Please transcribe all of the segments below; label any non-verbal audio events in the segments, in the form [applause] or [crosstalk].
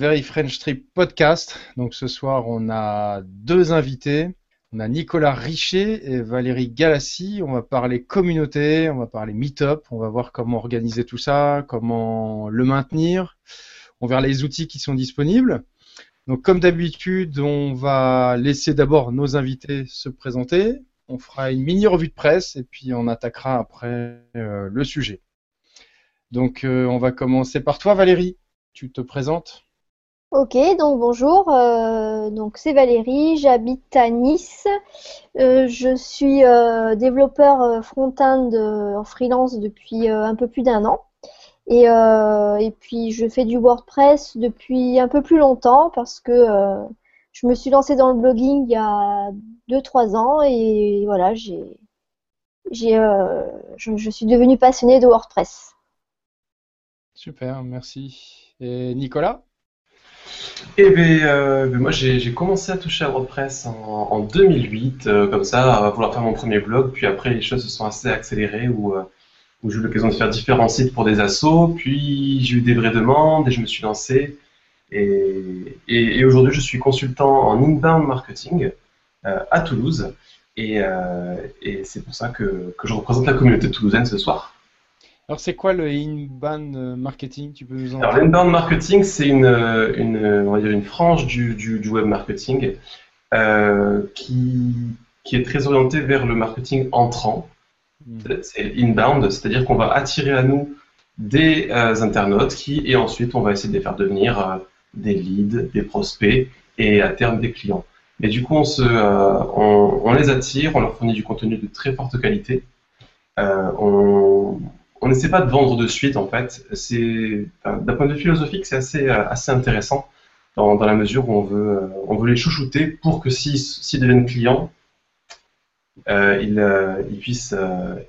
Very French Trip podcast. Donc ce soir, on a deux invités. On a Nicolas Richer et Valérie Galassi. On va parler communauté, on va parler meet-up, on va voir comment organiser tout ça, comment le maintenir. On verra les outils qui sont disponibles. Donc comme d'habitude, on va laisser d'abord nos invités se présenter. On fera une mini revue de presse et puis on attaquera après euh, le sujet. Donc euh, on va commencer par toi Valérie. Tu te présentes Ok, donc bonjour, euh, donc c'est Valérie, j'habite à Nice, euh, je suis euh, développeur front-end en freelance depuis un peu plus d'un an et, puis je fais du WordPress depuis un peu plus longtemps parce que je me suis lancée dans le blogging il y a 2-3 ans et voilà, j'ai, j'ai, je, je suis devenue passionnée de WordPress. Super, merci. Et Nicolas? Eh bien, euh, ben, moi j'ai commencé à toucher à WordPress en, 2008, euh, comme ça, à vouloir faire mon premier blog, puis après les choses se sont assez accélérées où, euh, où j'ai eu l'occasion de faire différents sites pour des assos, puis j'ai eu des vraies demandes et je me suis lancé. Et, aujourd'hui je suis consultant en inbound marketing à Toulouse et, c'est pour ça que je représente la communauté toulousaine ce soir. Alors, c'est quoi le inbound marketing? Tu peux nous en Alors, l'inbound marketing, c'est une, une, on va dire une frange du, du, web marketing euh, qui, qui est très orientée vers le marketing entrant. Hmm. C'est inbound, c'est-à-dire qu'on va attirer à nous des euh, internautes qui, et ensuite, on va essayer de les faire devenir euh, des leads, des prospects et à terme des clients. Mais du coup, on, se, on, on, les attire, on leur fournit du contenu de très forte qualité. on, on n'essaie pas de vendre de suite en fait. C'est d'un point de vue philosophique, c'est assez euh, assez intéressant dans, la mesure où on veut euh, on veut les chouchouter pour que s'ils deviennent clients, euh, ils, puissent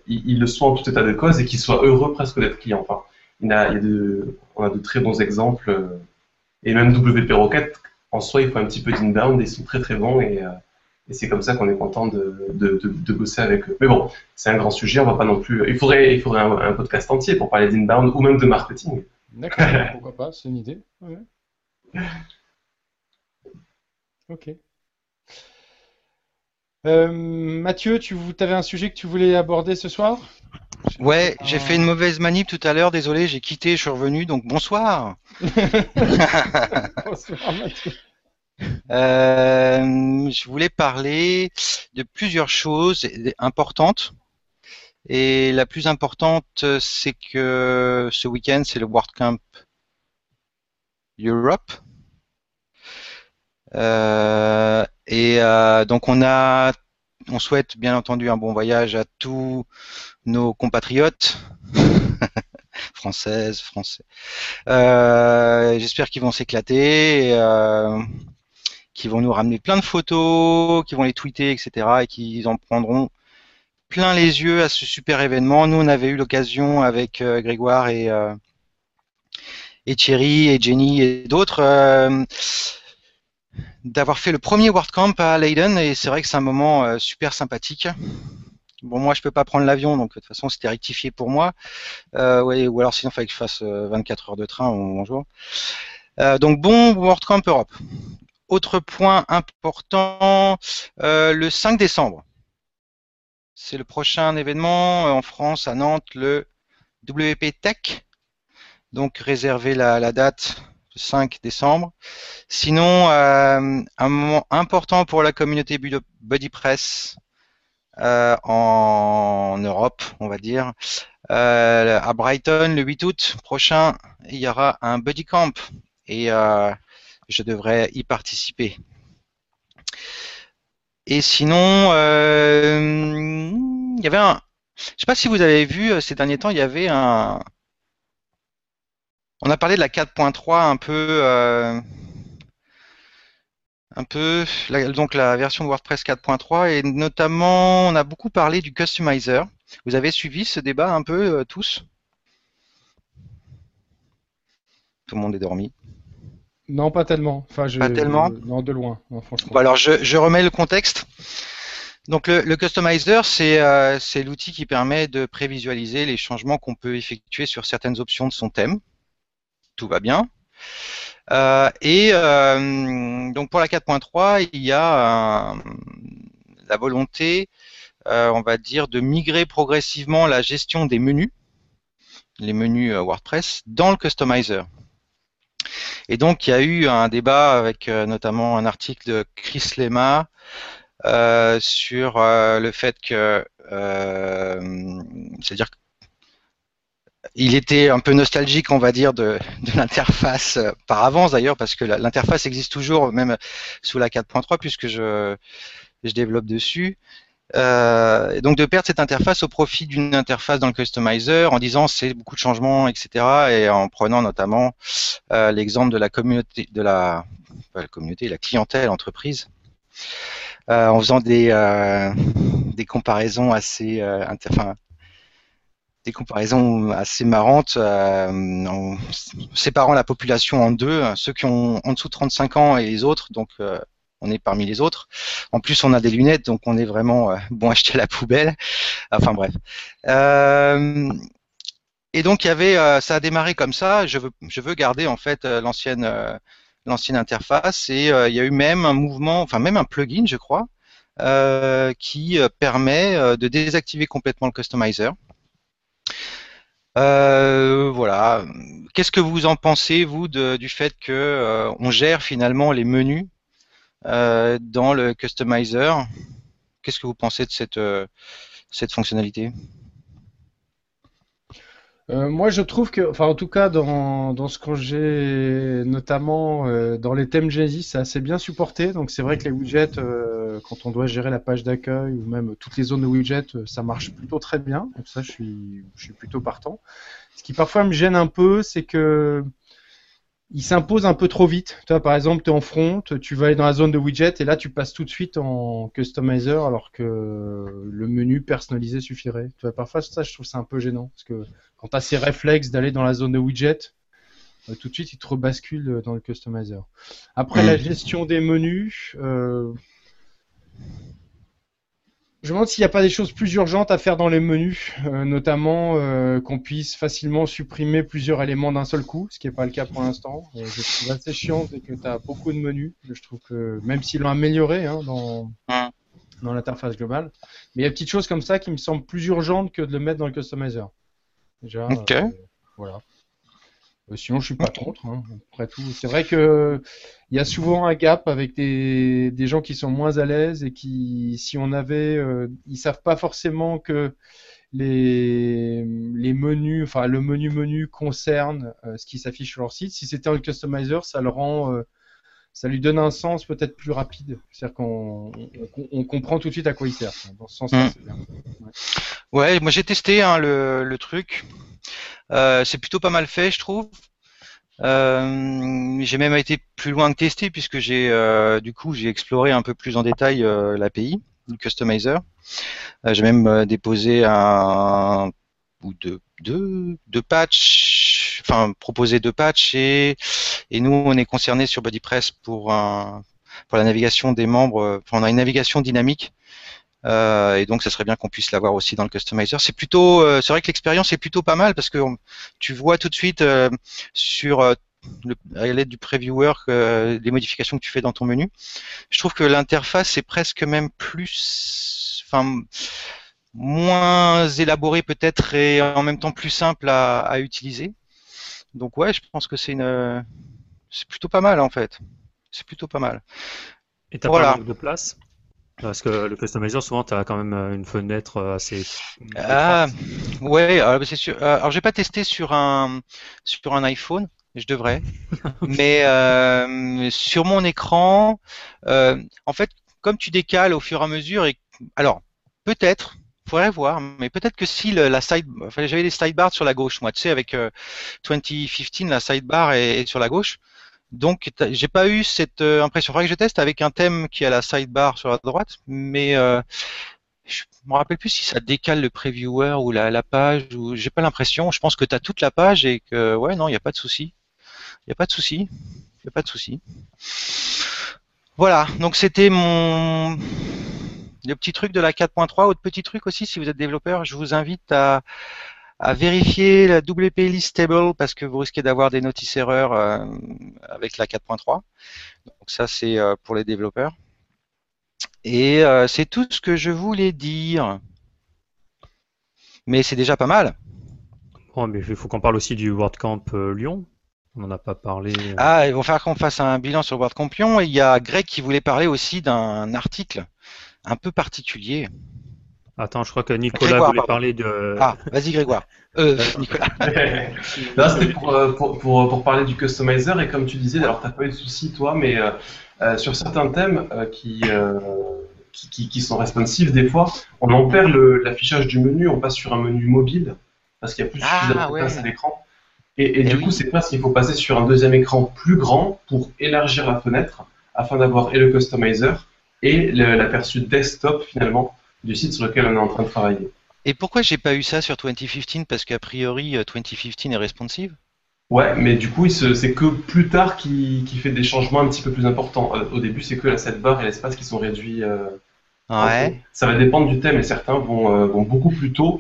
ils, le soient en tout état de cause et qu'ils soient heureux presque d'être clients. Enfin, il a, de, on a de très bons exemples et même WP Rocket en soi, il faut un petit peu d'inbound et ils sont très très bons et et c'est comme ça qu'on est content de, de, bosser avec eux. Mais bon, c'est un grand sujet, on va pas non plus. Il faudrait, il faudrait un, podcast entier pour parler d'inbound ou même de marketing. D'accord, [laughs] pourquoi pas, c'est une idée. Ok. Euh, Mathieu, tu avais un sujet que tu voulais aborder ce soir? Ouais, j'ai fait une mauvaise manip tout à l'heure, désolé, j'ai quitté, je suis revenu, donc bonsoir. [laughs] [laughs] bonsoir Mathieu. Euh, je voulais parler de plusieurs choses importantes. Et la plus importante, c'est que ce week-end, c'est le WordCamp Europe. Euh, et euh, donc on a, on souhaite bien entendu un bon voyage à tous nos compatriotes [laughs] françaises, français. J'espère qu'ils vont s'éclater qui vont nous ramener plein de photos, qui vont les tweeter, etc. et qui en prendront plein les yeux à ce super événement. Nous, on avait eu l'occasion avec euh, Grégoire et, euh, et Thierry et Jenny et d'autres euh, d'avoir fait le premier WordCamp à Leiden et c'est vrai que c'est un moment super sympathique. Bon, moi, je peux pas prendre l'avion, donc de toute façon, c'était rectifié pour moi. Ou alors, sinon, il fallait que je fasse 24 heures de train. Bonjour. donc, bon WordCamp Europe. Autre point important, euh, le 5 décembre. C'est le prochain événement euh, en France, à Nantes, le WP Tech. Donc réservez la, date le 5 décembre. Sinon, euh, un moment important pour la communauté BuddyPress en Europe, on va dire. à Brighton, le 8 août prochain, il y aura un Buddy Camp. Et je devrais y participer. Et sinon, euh, il y avait un. Je ne sais pas si vous avez vu euh, ces derniers temps, il y avait un. On a parlé de la 4.3 un peu. Euh, un peu. donc la version de WordPress 4.3 et notamment, on a beaucoup parlé du customizer. Vous avez suivi ce débat un peu tous? Tout le monde est dormi. Non, pas tellement. Enfin, pas tellement. non, de loin, franchement. Bon, alors, je, remets le contexte. Donc, le, customizer, euh, c'est l'outil qui permet de prévisualiser les changements qu'on peut effectuer sur certaines options de son thème. Tout va bien. et donc pour la 4.3, il y a la volonté, on va dire, de migrer progressivement la gestion des menus, les menus WordPress, dans le customizer. Et donc, il y a eu un débat avec notamment un article de Chris Lema euh, sur euh, le fait que, euh, c'est-à-dire il était un peu nostalgique, on va dire, de, l'interface par avance d'ailleurs, parce que l'interface existe toujours, même sous la 4.3, puisque je développe dessus. Et donc de perdre cette interface au profit d'une interface dans le customizer en disant c'est beaucoup de changements, etc. Et en prenant notamment l'exemple de la communauté, de la, communauté, la clientèle entreprise, euh, en faisant des, euh, des comparaisons assez, euh, des comparaisons assez marrantes en séparant la population en deux, ceux qui ont en dessous de 35 ans et les autres, donc on est parmi les autres. En plus, on a des lunettes, donc on est vraiment bon acheter à la poubelle. [laughs] Enfin bref. et donc il y avait, ça a démarré comme ça. Je veux, garder en fait l'ancienne interface et euh, il y a eu même un mouvement, enfin même un plugin, je crois, euh, qui euh, permet de désactiver complètement le customizer. voilà. Qu'est-ce que vous en pensez, vous, du fait que on gère finalement les menus dans le customizer Qu'est-ce que vous pensez de cette, cette fonctionnalité? Euh, moi, je trouve que, enfin, en tout cas, dans, ce que j'ai, notamment euh, dans les thèmes Genesis, c'est assez bien supporté. Donc, c'est vrai que les widgets, euh, quand on doit gérer la page d'accueil ou même toutes les zones de widgets, ça marche plutôt très bien. Donc, ça, je suis plutôt partant. Ce qui parfois me gêne un peu, c'est que il s'impose un peu trop vite. Tu vois, par exemple, tu es en front, tu vas aller dans la zone de widget et là tu passes tout de suite en customizer alors que le menu personnalisé suffirait. Tu vois, parfois ça je trouve ça un peu gênant parce que quand tu as ces réflexes d'aller dans la zone de widget, euh, tout de suite il te rebascule dans le customizer. Après la gestion des menus, euh, je me demande s'il n'y a pas des choses plus urgentes à faire dans les menus, euh, notamment euh, qu'on puisse facilement supprimer plusieurs éléments d'un seul coup, ce qui n'est pas le cas pour l'instant. Je trouve assez chiant dès que tu as beaucoup de menus. Je trouve que même s'ils l'ont amélioré hein, dans, dans l'interface globale, mais il y a des petites choses comme ça qui me semblent plus urgentes que de le mettre dans le customizer. Déjà, voilà. Euh, sinon, je suis pas contre. Hein, après tout, c'est vrai que il y a souvent un gap avec des, des gens qui sont moins à l'aise et qui, si on avait, euh, ils savent pas forcément que les, les menus, enfin le menu menu concerne euh, ce qui s'affiche sur leur site. Si c'était un customizer, ça le rend, euh, ça lui donne un sens peut-être plus rapide. C'est-à-dire qu'on on, comprend tout de suite à quoi il sert. Dans ce sens-là, mm. c'est bien. Ouais. moi j'ai testé hein, le, le truc. Euh, c'est plutôt pas mal fait, je trouve. Euh, j'ai même été plus loin que tester puisque j'ai euh, du coup j'ai exploré un peu plus en détail l'API du customizer. j'ai même déposé un ou deux, deux, deux patchs, enfin proposé deux patchs et, et nous on est concerné sur BuddyPress pour un, pour la navigation des membres. On a une navigation dynamique euh, et donc, ça serait bien qu'on puisse l'avoir aussi dans le customizer. C'est plutôt, euh, c'est vrai que l'expérience est plutôt pas mal parce que tu vois tout de suite euh, sur le, à l'aide du previewer les modifications que tu fais dans ton menu. Je trouve que l'interface est presque même plus, enfin, moins élaborée peut-être et en même temps plus simple à, à utiliser. Donc ouais, je pense que c'est une, c'est plutôt pas mal en fait. C'est plutôt pas mal. Et t'as voilà. pas de place? Parce que le customizer, souvent, tu as quand même euh, une fenêtre euh, assez. Ah, ouais, c'est sûr. Euh, alors, j'ai pas testé sur un sur un iPhone, je devrais. [laughs] mais euh, sur mon écran, euh, en fait, comme tu décales au fur et à mesure, et alors peut-être, faudrait voir, mais peut-être que si le, la side, enfin, j'avais des sidebars sur la gauche, moi, tu sais, avec 2015, la sidebar est, est sur la gauche. Donc, j'ai pas eu cette euh, impression. Faudrait que je teste avec un thème qui a la sidebar sur la droite, mais euh, je me rappelle plus si ça décale le previewer ou la, page. Ou j'ai pas l'impression. Je pense que tu as toute la page et que ouais, non, il n'y a pas de souci. Il n'y a pas de souci. Il a pas de souci. Voilà. Donc c'était mon le petit truc de la 4.3. Autre petit truc aussi, si vous êtes développeur, je vous invite à à vérifier la WP list table parce que vous risquez d'avoir des notices erreurs euh, avec la 4.3. Donc ça c'est euh, pour les développeurs. Et euh, c'est tout ce que je voulais dire. Mais c'est déjà pas mal. Bon, mais il faut qu'on parle aussi du WordCamp Lyon. On n'en a pas parlé. Ah, il va falloir qu'on fasse un bilan sur WordCamp Lyon. Et il y a Greg qui voulait parler aussi d'un article un peu particulier. Attends, je crois que Nicolas voulait parler de. Ah, vas-y Grégoire. Euh, [laughs] Nicolas. [laughs] Là, c'était euh, pour, pour, pour, parler du customizer et comme tu disais, alors t'as pas eu de soucis toi, mais euh, euh sur certains thèmes euh, qui, qui, qui, sont responsives des fois, on en perd l'affichage du menu, on passe sur un menu mobile parce qu'il y a plus ah, de place à l'écran. Et, et, et, du coup, c'est parce qu'il faut passer sur un deuxième écran plus grand pour élargir la fenêtre afin d'avoir et le customizer et l'aperçu desktop finalement du site sur lequel on est en train de travailler. Et pourquoi j'ai pas eu ça sur 2015 Parce qu'a priori 2015 euh, est responsive Ouais, mais du coup, c'est que plus tard qui, fait des changements un petit peu plus importants. Euh, au début, c'est que la barre et l'espace qui sont réduits. Euh, ouais. Ça va dépendre du thème et certains vont, vont beaucoup plus tôt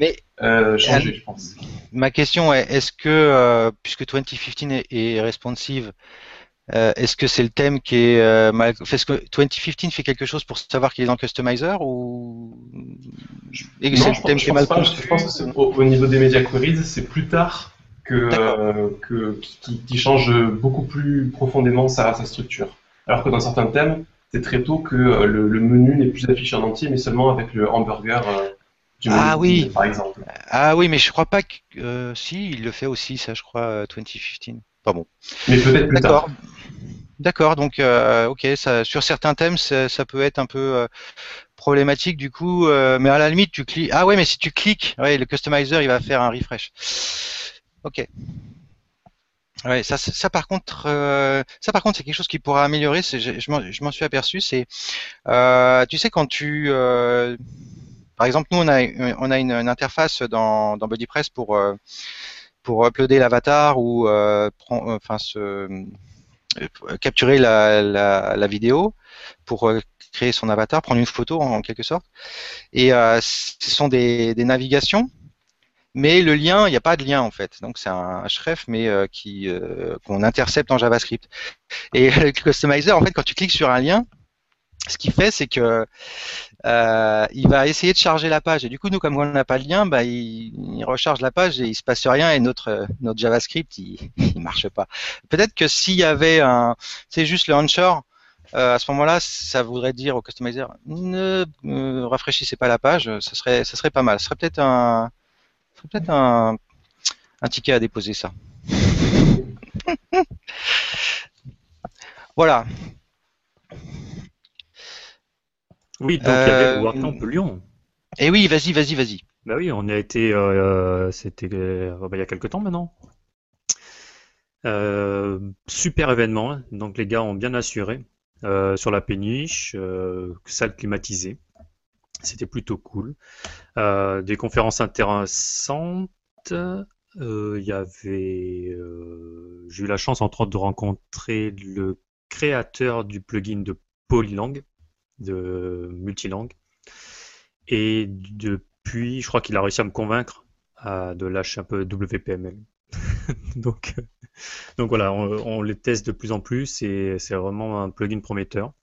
changer, je pense. Ma question est est-ce que, puisque 2015 est, est responsive, euh, est-ce que c'est le thème qui est euh, mal... Est-ce que 2015 fait quelque chose pour savoir qu'il est dans le customizer ou Et le thème qui est mal pas, Je pense que au, niveau des media queries, c'est plus tard que, euh, que qui, change beaucoup plus profondément sa, sa, structure. Alors que dans certains thèmes, c'est très tôt que le, menu n'est plus affiché en entier, mais seulement avec le hamburger. Du ah oui, par exemple. Ah oui, mais je crois pas que si il le fait aussi, ça, je crois, 2015. Pas bon. Mais peut-être plus tard. D'accord, donc euh, ok, sur certains thèmes, ça, peut être un peu euh, problématique du coup, euh, mais à la limite, tu cliques. Ah ouais, mais si tu cliques, le customizer il va faire un refresh. Ok. Ouais, ça, ça par contre, ça par contre, c'est quelque chose qui pourra améliorer. Je, m'en suis aperçu. C'est, tu sais, quand tu, par exemple, nous on a, on a une, interface dans, dans BuddyPress pour pour uploader l'avatar ou enfin euh, capturer la, vidéo pour euh, créer son avatar, prendre une photo en, quelque sorte. Et euh, ce sont des, navigations, mais le lien, il n'y a pas de lien en fait. Donc c'est un href, mais qu'on intercepte en JavaScript. Et [laughs] le customizer, en fait, quand tu cliques sur un lien, ce qu'il fait, c'est que euh, il va essayer de charger la page. Et du coup, nous, comme on n'a pas de lien, bah, il, recharge la page et il se passe rien. Et notre JavaScript, il, [laughs] il marche pas. Peut-être que s'il y avait un, c'est juste le launcher. Euh, à ce moment-là, ça voudrait dire au customizer ne rafraîchissez pas la page. Ça serait, ça serait pas mal. Ce serait peut-être un, un ticket à déposer ça. [laughs] voilà. Oui, donc il y avait le WordCamp Lyon. Eh oui, vas-y, vas-y, vas-y. Bah oui, on a été, euh, c'était euh, bah, il y a quelques temps maintenant. Euh, super événement, hein. donc les gars ont bien assuré sur la péniche, salle climatisée. C'était plutôt cool. des conférences intéressantes. Il y avait, j'ai eu la chance entre autres de rencontrer le créateur du plugin de Polylang de multilangue. Et depuis, je crois qu'il a réussi à me convaincre de lâcher un peu WPML. [laughs] donc, donc voilà, on, les teste de plus en plus et c'est vraiment un plugin prometteur.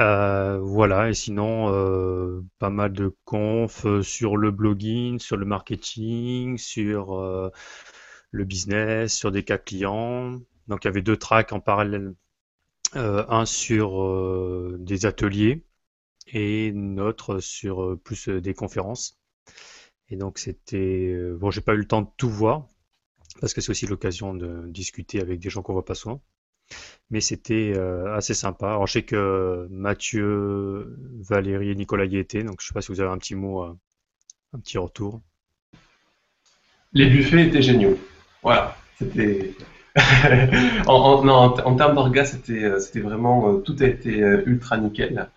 Euh, voilà, et sinon, euh, pas mal de confs sur le blogging, sur le marketing, sur euh, le business, sur des cas clients. Donc il y avait deux tracks en parallèle euh, un sur euh, des ateliers et notre sur euh, plus des conférences. Et donc c'était bon, j'ai pas eu le temps de tout voir parce que c'est aussi l'occasion de discuter avec des gens qu'on voit pas souvent. Mais c'était assez sympa. Alors je sais que Mathieu, Valérie et Nicolas y étaient, donc je sais pas si vous avez un petit mot, un petit retour. Les buffets étaient géniaux. Voilà, c'était en, non, en, termes d'orgas, c'était, euh, c'était vraiment, euh, tout a été euh, ultra nickel.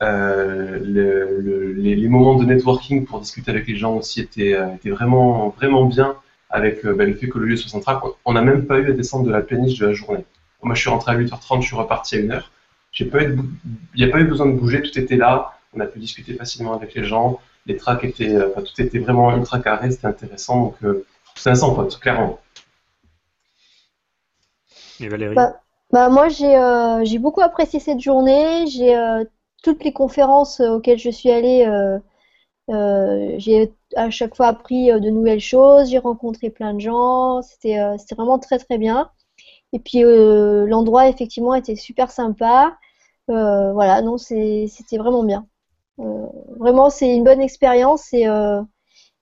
le, les, moments de networking pour discuter avec les gens aussi étaient, vraiment, vraiment bien avec bah, le fait que le lieu soit central. On n'a même pas eu à descendre de la péniche de la journée. Moi, je suis rentré à 8h30, je suis reparti à 1h. Il n'y a pas eu besoin de bouger, tout était là. On a pu discuter facilement avec les gens. les tracks étaient, tout était vraiment ultra carré, c'était intéressant. Donc, c'est un sans faute, clairement. Et Valérie Bah, bah, moi, j'ai euh, j'ai beaucoup apprécié cette journée. J'ai euh, toutes les conférences euh, auxquelles je suis allée, euh, j'ai à chaque fois appris de nouvelles choses. J'ai rencontré plein de gens. C'était vraiment très très bien. Et puis l'endroit effectivement était super sympa. Voilà, non, c'était vraiment bien. Vraiment, c'est une bonne expérience et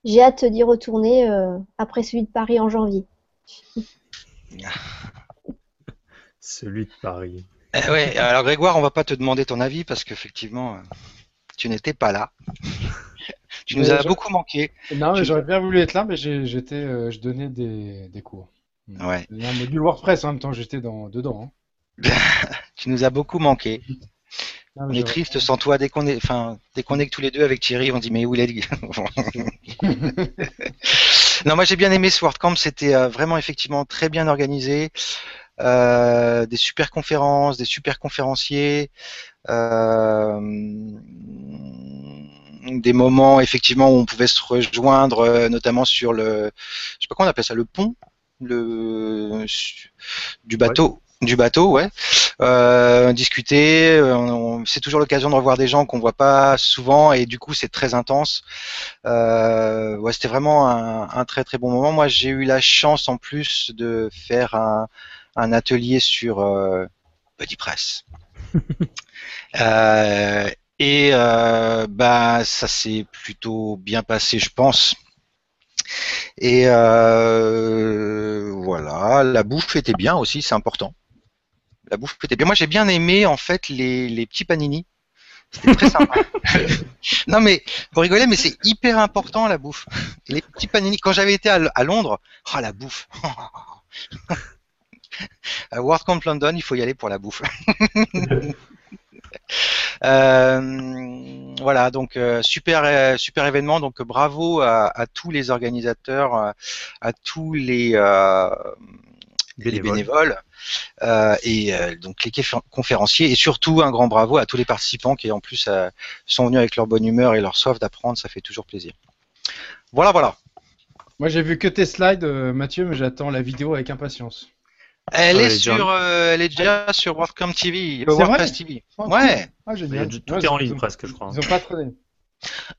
j'ai hâte d'y retourner après celui de Paris en janvier. [laughs] Celui de Paris. Eh ouais, alors Grégoire, on va pas te demander ton avis parce qu'effectivement, euh, tu n'étais pas là. Tu nous Mais as beaucoup manqué. Non, mais j'aurais bien voulu être là, mais j'étais, euh, je donnais des, des cours. Ouais. Un module WordPress en même temps, j'étais dans, dedans. hein. [laughs] Tu nous as beaucoup manqué. Non, On est triste sans toi. Dès qu'on est, enfin, dès qu'on est que tous les deux avec Thierry, on dit mais où il est [laughs] Non, moi j'ai bien aimé ce WordCamp. C'était euh, vraiment effectivement très bien organisé. Euh, des super conférences, des super conférenciers, euh, des moments effectivement où on pouvait se rejoindre, euh, notamment sur le, je sais pas comment on appelle ça, le pont, le du bateau, du bateau, ouais. Euh, discuter, c'est toujours l'occasion de revoir des gens qu'on voit pas souvent et du coup c'est très intense. Euh, ouais, c'était vraiment un, un très très bon moment. Moi j'ai eu la chance en plus de faire un, un atelier sur euh, BuddyPress. [laughs] Euh, et euh, bah ça s'est plutôt bien passé, je pense. Et voilà, la bouffe était bien aussi, c'est important. La bouffe était bien. Moi, j'ai bien aimé en fait les, petits panini. C'était très sympa. [laughs] non mais vous rigolez, mais c'est hyper important la bouffe. Les petits panini. Quand j'avais été à Londres, oh la bouffe. [laughs] à World Camp London, il faut y aller pour la bouffe. [laughs] Euh, voilà, donc euh, super euh, super événement. Donc bravo à, à tous les organisateurs, euh, à tous les euh, les Bénévoles. euh, et euh, donc les confé- conférenciers et surtout un grand bravo à tous les participants qui en plus euh, sont venus avec leur bonne humeur et leur soif d'apprendre, ça fait toujours plaisir. Voilà, voilà. Moi, j'ai vu que tes slides, euh, Mathieu, mais j'attends la vidéo avec impatience. Elle Ah, est sur, euh, elle est déjà sur WordCamp TV, euh, WordPress vrai TV. Oh, Ouais. Ah, génial. tout Ouais, est en ligne ont- presque, je crois. Ils ont pas traîné.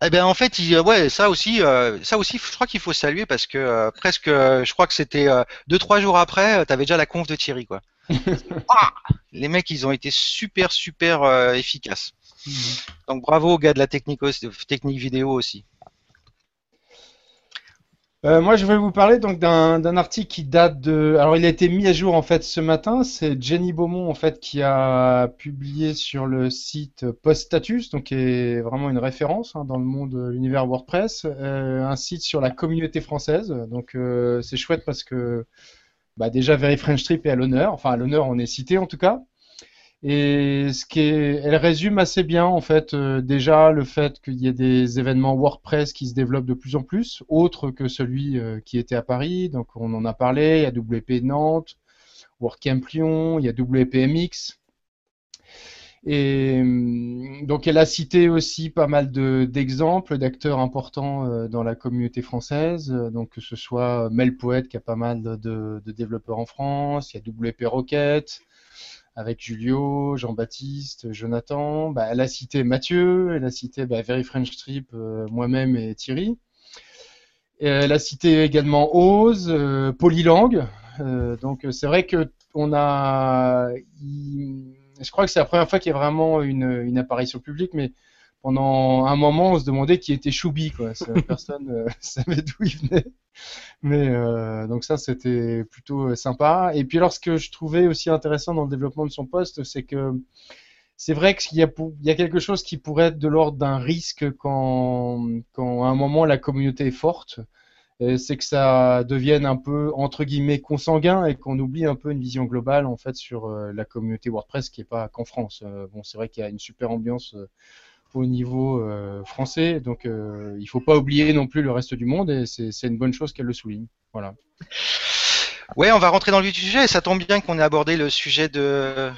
Eh ben en fait, il- ouais, ça aussi, euh, ça aussi, je crois qu'il faut saluer parce que euh, presque, euh, je crois que c'était euh, deux trois jours après, tu avais déjà la conf de Thierry quoi. [laughs] Ah les mecs, ils ont été super super euh, efficaces. Donc bravo aux gars de la technique, aussi- technique vidéo aussi. Euh, moi, je vais vous parler donc d'un article qui date de. Alors, il a été mis à jour en fait ce matin. C'est Jenny Beaumont en fait qui a publié sur le site PostStatus, donc qui est vraiment une référence hein, dans le monde de l'univers WordPress, euh, un site sur la communauté française. Donc, euh, c'est chouette parce que bah, déjà Very French Trip est à l'honneur. Enfin, à l'honneur, on est cité en tout cas. Et ce qui elle résume assez bien en fait euh, déjà le fait qu'il y ait des événements WordPress qui se développent de plus en plus, autres que celui euh, qui était à Paris. Donc on en a parlé. Il y a WP Nantes, WordCamp Lyon, il y a WPMX. Et hum, donc elle a cité aussi pas mal de d'exemples d'acteurs importants euh, dans la communauté française. Donc que ce soit Melpoet qui a pas mal de- de développeurs en France, il y a WP Rocket avec Julio, Jean-Baptiste, Jonathan. Bah, elle a cité Mathieu, elle a cité bah, Very French Trip, euh, moi-même et Thierry. Elle a cité également Oz, euh, Polylang. Euh, donc euh, c'est vrai que on a, je crois que c'est la première fois qu'il y a vraiment une, une apparition publique, mais pendant un moment on se demandait qui était Choubi, quoi. [laughs] Personne euh, [laughs] savait d'où il venait. Mais euh, donc ça c'était plutôt euh, sympa. Et puis alors ce que je trouvais aussi intéressant dans le développement de son poste, c'est que c'est vrai qu'il y a, pour- il y a quelque chose qui pourrait être de l'ordre d'un risque quand, quand à un moment la communauté est forte. Euh, C'est que ça devienne un peu entre guillemets consanguin et qu'on oublie un peu une vision globale en fait sur la communauté WordPress qui est pas qu'en France. Bon, c'est vrai qu'il y a une super ambiance au niveau euh, français, donc euh, il faut pas oublier non plus le reste du monde et c'est une bonne chose qu'elle le souligne. Voilà. Ouais, on va rentrer dans le sujet et ça tombe bien qu'on ait abordé le sujet de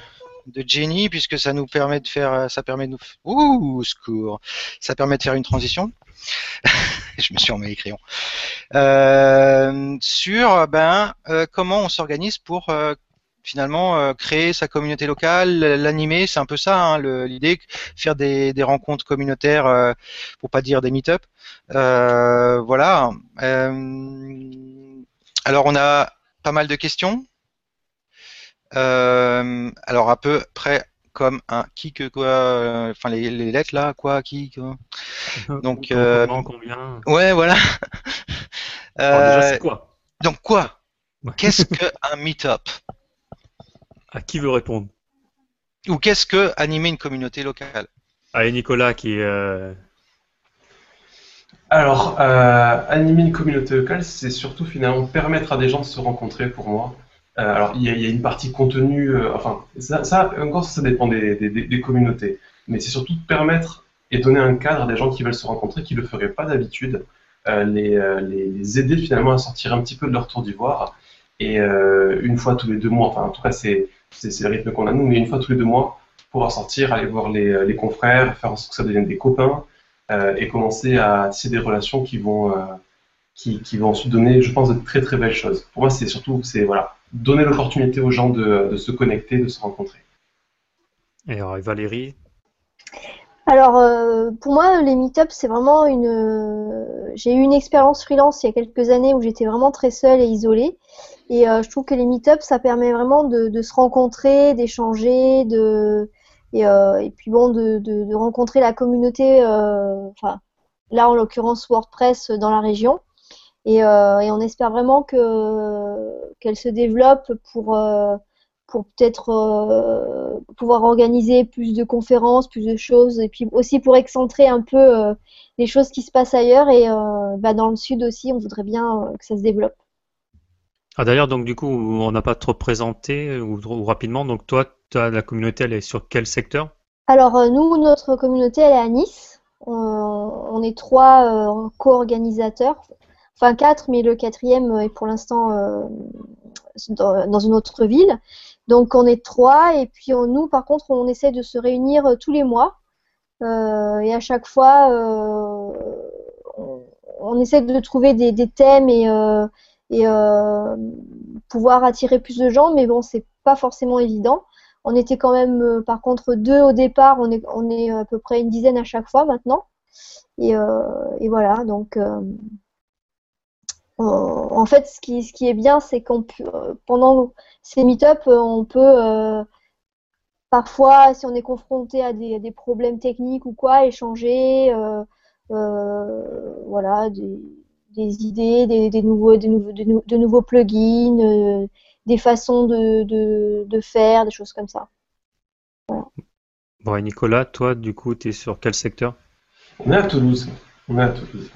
Jenny puisque ça nous permet de faire, ça permet de ouh, secours, ça permet de faire une transition. [laughs] Je me suis remis les crayons. Euh, sur ben comment on s'organise pour finalement euh, créer sa communauté locale, l'animer, c'est un peu ça hein, l'idée, faire des, des, rencontres communautaires, euh, pour pas dire des meet-up. Euh, voilà. alors on a pas mal de questions. alors à peu près comme un qui que quoi, enfin les, les, lettres là, quoi, qui, quoi. [laughs] Donc comment, combien? Ouais, voilà. Alors déjà c'est quoi? Donc quoi? Qu'est-ce [laughs] qu'un meet-up? À qui veut répondre? Ou qu'est-ce que animer une communauté locale? Et Nicolas qui euh... Alors, euh, animer une communauté locale, c'est surtout finalement permettre à des gens de se rencontrer pour moi. Euh, alors, il y, y, a une partie contenue, euh, enfin, ça, ça, encore ça dépend des, des, des communautés, mais c'est surtout permettre et donner un cadre à des gens qui veulent se rencontrer, qui ne le feraient pas d'habitude, euh, les, les, les, aider finalement à sortir un petit peu de leur tour d'ivoire. Et une fois tous les deux mois, enfin, en tout cas, c'est c'est le rythme qu'on a nous, mais une fois tous les deux mois, pouvoir sortir, aller voir les, les confrères, faire en sorte que ça devienne des copains euh, et commencer à tisser des relations qui vont, euh, qui, qui, vont ensuite donner, je pense, de très très belles choses. Pour moi, c'est surtout voilà, donner l'opportunité aux gens de, de, se connecter, de se rencontrer. Et alors, Valérie? Alors, euh, pour moi, les meet-ups, c'est vraiment une. Euh, j'ai eu une expérience freelance il y a quelques années où j'étais vraiment très seule et isolée. Et euh, je trouve que les meet-ups, ça permet vraiment de, se rencontrer, d'échanger, de et, et, puis bon, de, rencontrer la communauté. Enfin, là en l'occurrence WordPress dans la région. Et, on espère vraiment que qu'elle se développe pour pour peut-être pouvoir organiser plus de conférences, plus de choses, et puis aussi pour excentrer un peu les choses qui se passent ailleurs. Et bah, dans le sud aussi, on voudrait bien que ça se développe. Ah, D'ailleurs, donc du coup, on n'a pas trop présenté ou, ou, rapidement. Donc toi, as, la communauté, elle est sur quel secteur? Alors euh, nous, notre communauté, elle est à Nice. On, on est trois euh, co-organisateurs, enfin quatre, mais le quatrième est pour l'instant euh, dans, dans, une autre ville. Donc on est trois, et puis nous, par contre, on essaie de se réunir euh, tous les mois. Euh, et à chaque fois, on, on, essaie de trouver des, thèmes et euh, pouvoir attirer plus de gens, mais bon, c'est pas forcément évident. On était quand même, euh, par contre, deux au départ, on est, on est à peu près une dizaine à chaque fois maintenant. Euh, et voilà, donc euh, en fait, ce qui, ce qui est bien, c'est qu'on pendant ces meet-up, on peut parfois, si on est confronté à des, à des problèmes techniques ou quoi, échanger, voilà, des, des idées, des, des, nouveaux, des nouveaux, de, nouveaux plugins, euh, des façons de, de, de, faire, des choses comme ça. Voilà. Bon, et Nicolas, toi, du coup, tu es sur quel secteur? On est à Toulouse. On est à Toulouse.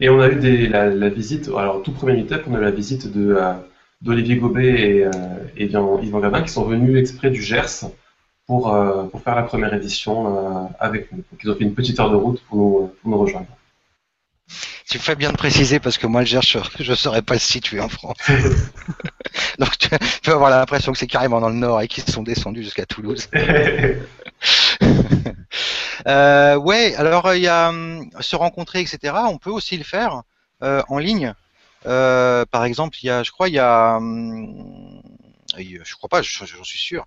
Et on a eu des, la, la, visite, alors tout premier meetup, on a eu la visite de, euh, d'Olivier Gobet et, euh, et Yvan Gabin qui sont venus exprès du Gers pour, euh, pour faire la première édition avec nous. Donc ils ont fait une petite heure de route pour nous, pour nous rejoindre. Tu fais bien de préciser parce que moi, le Gers, je ne saurais pas le situer en France. [laughs] Donc, tu peux avoir l'impression que c'est carrément dans le nord et qu'ils sont descendus jusqu'à Toulouse. [laughs] [laughs] euh, ouais, alors il y a hum, se rencontrer, etc. On peut aussi le faire euh, en ligne. Euh, par exemple, il y a, je crois, il y a hum, je crois pas, j'en suis sûr.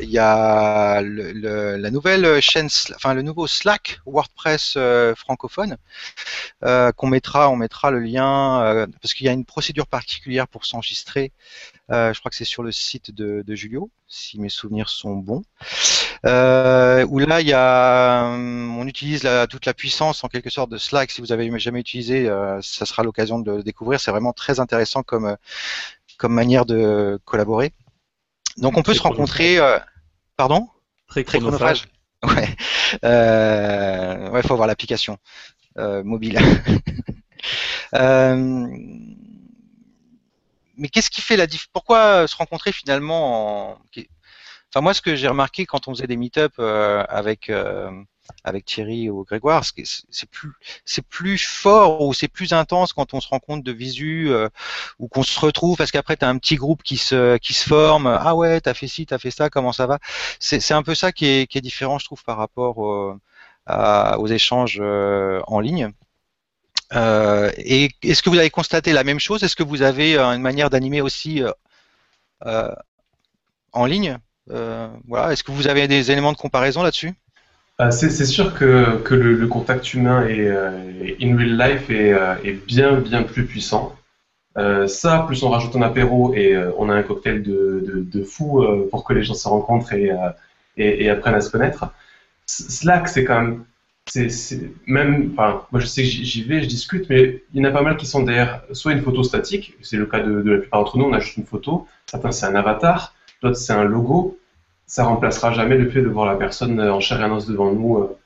Il y a le, la nouvelle chaîne, enfin le nouveau Slack WordPress euh, francophone euh, qu'on mettra, on mettra le lien euh, parce qu'il y a une procédure particulière pour s'enregistrer. Euh, je crois que c'est sur le site de, de, Julio, si mes souvenirs sont bons. Euh, où là, il y a, on utilise la, toute la puissance en quelque sorte de Slack. Si vous avez jamais utilisé, ça sera l'occasion de le découvrir. C'est vraiment très intéressant comme comme manière de collaborer. Donc on peut se rencontrer. Euh, pardon? Très chronophage. [laughs] Ouais. Euh, ouais, faut avoir l'application euh, mobile. [laughs] euh, mais qu'est-ce qui fait la différence Pourquoi se rencontrer finalement en... Enfin moi, ce que j'ai remarqué quand on faisait des meet-up euh, avec euh, avec Thierry ou Grégoire, c'est plus c'est plus fort ou c'est plus intense quand on se rencontre de visu euh, ou qu'on se retrouve parce qu'après tu as un petit groupe qui se qui se forme. Ah ouais, t'as fait ci, t'as fait ça, comment ça va? C'est un peu ça qui est, qui est différent, je trouve, par rapport aux échanges en ligne. Euh, et est-ce que vous avez constaté la même chose? Est-ce que vous avez euh, une manière d'animer aussi euh, en ligne? Voilà. Est-ce que vous avez des éléments de comparaison là-dessus? C'est sûr que, le, contact humain et, in real life est, bien bien plus puissant. ça, plus on rajoute un apéro et on a un cocktail de, de, fou pour que les gens se rencontrent et, et, apprennent à se connaître. Slack, c'est quand même c'est même, enfin, moi je sais que j'y vais, je discute, mais il y en a pas mal qui sont derrière soit une photo statique, c'est le cas de, la plupart d'entre nous, on a juste une photo, certains c'est un avatar, d'autres c'est un logo, ça remplacera jamais le fait de voir la personne en chair et en os devant nous euh,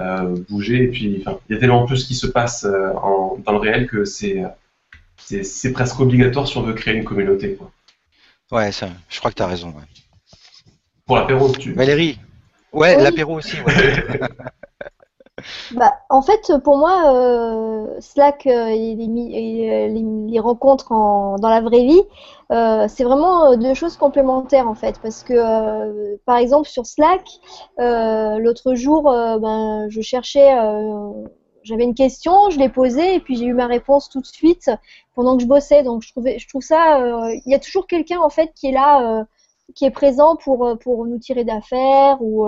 euh, bouger, et puis enfin, il y a tellement plus qui se passe euh, en, dans le réel que c'est c'est presque obligatoire si on veut créer une communauté. Quoi. Ouais, ça, je crois que tu as raison. Ouais. Pour l'apéro, tu. Valérie Ouais, l'apéro aussi. Ouais. [laughs] Bah, en fait, pour moi, euh, Slack euh, et les, les, rencontres en, dans la vraie vie, euh, c'est vraiment deux choses complémentaires en fait. Parce que, par exemple, sur Slack, l'autre jour, ben, je cherchais, j'avais une question, je l'ai posée et puis j'ai eu ma réponse tout de suite pendant que je bossais. Donc, je, je trouve ça, il y a toujours quelqu'un en fait qui est là, qui est présent pour, nous tirer d'affaires ou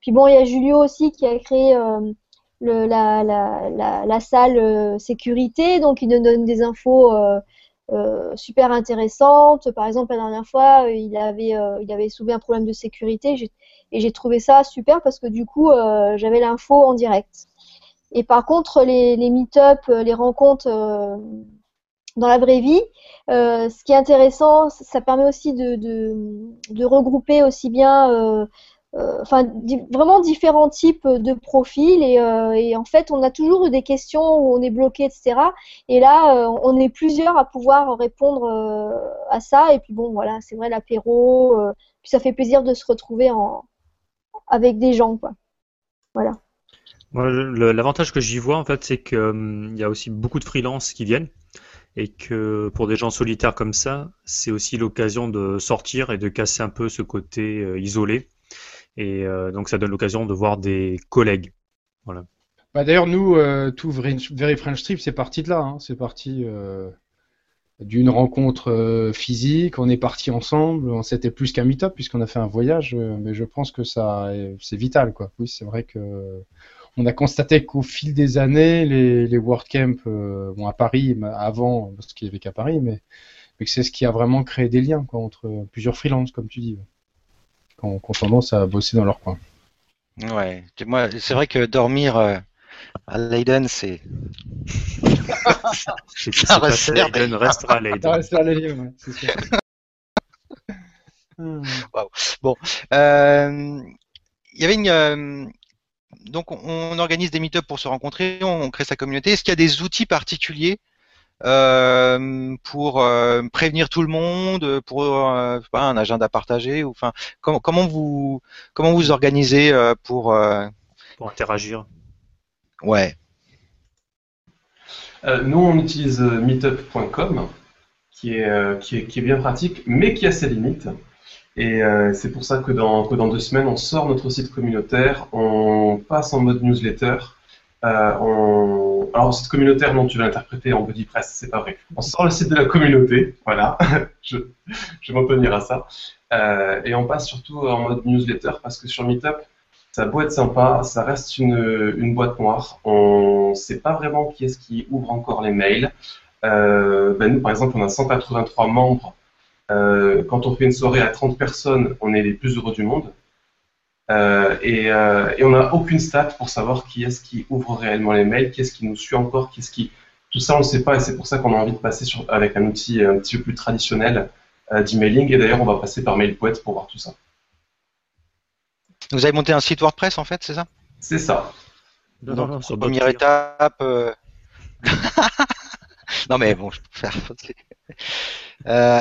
puis bon, il y a Julio aussi qui a créé euh, la, salle euh, sécurité, donc il nous donne des infos euh, super intéressantes. Par exemple, la dernière fois, il avait, soulevé un problème de sécurité et j'ai trouvé ça super parce que du coup, j'avais l'info en direct. Et par contre, les, meet-up, les rencontres dans la vraie vie. ce qui est intéressant, ça permet aussi de regrouper aussi bien euh, enfin vraiment différents types de profils et, euh, en fait on a toujours des questions où on est bloqué etc et là euh, on est plusieurs à pouvoir répondre à ça. Et puis bon voilà c'est vrai l'apéro puis ça fait plaisir de se retrouver en avec des gens quoi. Voilà. L'avantage que j'y vois, en fait, c'est qu'il hum, y a aussi beaucoup de freelances qui viennent et que pour des gens solitaires comme ça, c'est aussi l'occasion de sortir et de casser un peu ce côté isolé et euh, donc ça donne l'occasion de voir des collègues. Voilà. Bah, D'ailleurs, nous, euh, tout Very French Trip, c'est parti de là. Hein. C'est parti euh, d'une rencontre physique. On est parti ensemble. C'était plus qu'un meet-up puisqu'on a fait un voyage. mais je pense que ça, c'est vital, quoi. Oui, c'est vrai que on a constaté qu'au fil des années, les, les WordCamp, bon, à Paris, avant, parce qu'il n'y avait qu'à Paris, mais, mais c'est ce qui a vraiment créé des liens quoi, entre plusieurs freelances, comme tu dis qui ont, tendance à bosser dans leur coin. Ouais, moi, c'est vrai que dormir euh, à Leiden, c'est. [laughs] ça reste Leiden restera à Leiden. Ça restera Leiden, c'est sûr. [laughs] Bon, euh, il y avait une. Euh, donc, on, organise des meet-ups pour se rencontrer, on crée sa communauté. Est-ce qu'il y a des outils particuliers euh, pour euh, prévenir tout le monde, pour euh, pas, un agenda partagé, ou enfin comment, comment vous comment vous organisez pour pour interagir. Ouais. nous, on utilise meetup.com, qui est, qui, est, qui est bien pratique, mais qui a ses limites. Et c'est pour ça que dans, que dans deux semaines, on sort notre site communautaire, on passe en mode newsletter euh, on... Alors, site communautaire, non, tu vas l'interpréter en body press, c'est pas vrai. On sort le site de la communauté, voilà, [laughs] je, je m'en tenir à ça. Euh, et on passe surtout en mode newsletter parce que sur Meetup, ça a beau être sympa, ça reste une, boîte noire. On ne sait pas vraiment qui est-ce qui ouvre encore les mails. Euh, ben nous, par exemple, on a 183 membres. Quand on fait une soirée à 30 personnes, on est les plus heureux du monde. Euh, euh, et, on n'a aucune stat pour savoir qui est-ce qui ouvre réellement les mails, qui est-ce qui nous suit encore, qui est-ce qui... Tout ça, on ne sait pas et c'est pour ça qu'on a envie de passer sur, avec un outil un petit peu plus traditionnel euh, d'emailing. Et d'ailleurs, on va passer par MailPoet pour voir tout ça. Vous avez monté un site WordPress en fait, c'est ça? C'est ça. Donc, première étape. [laughs] non mais bon, je peux faire.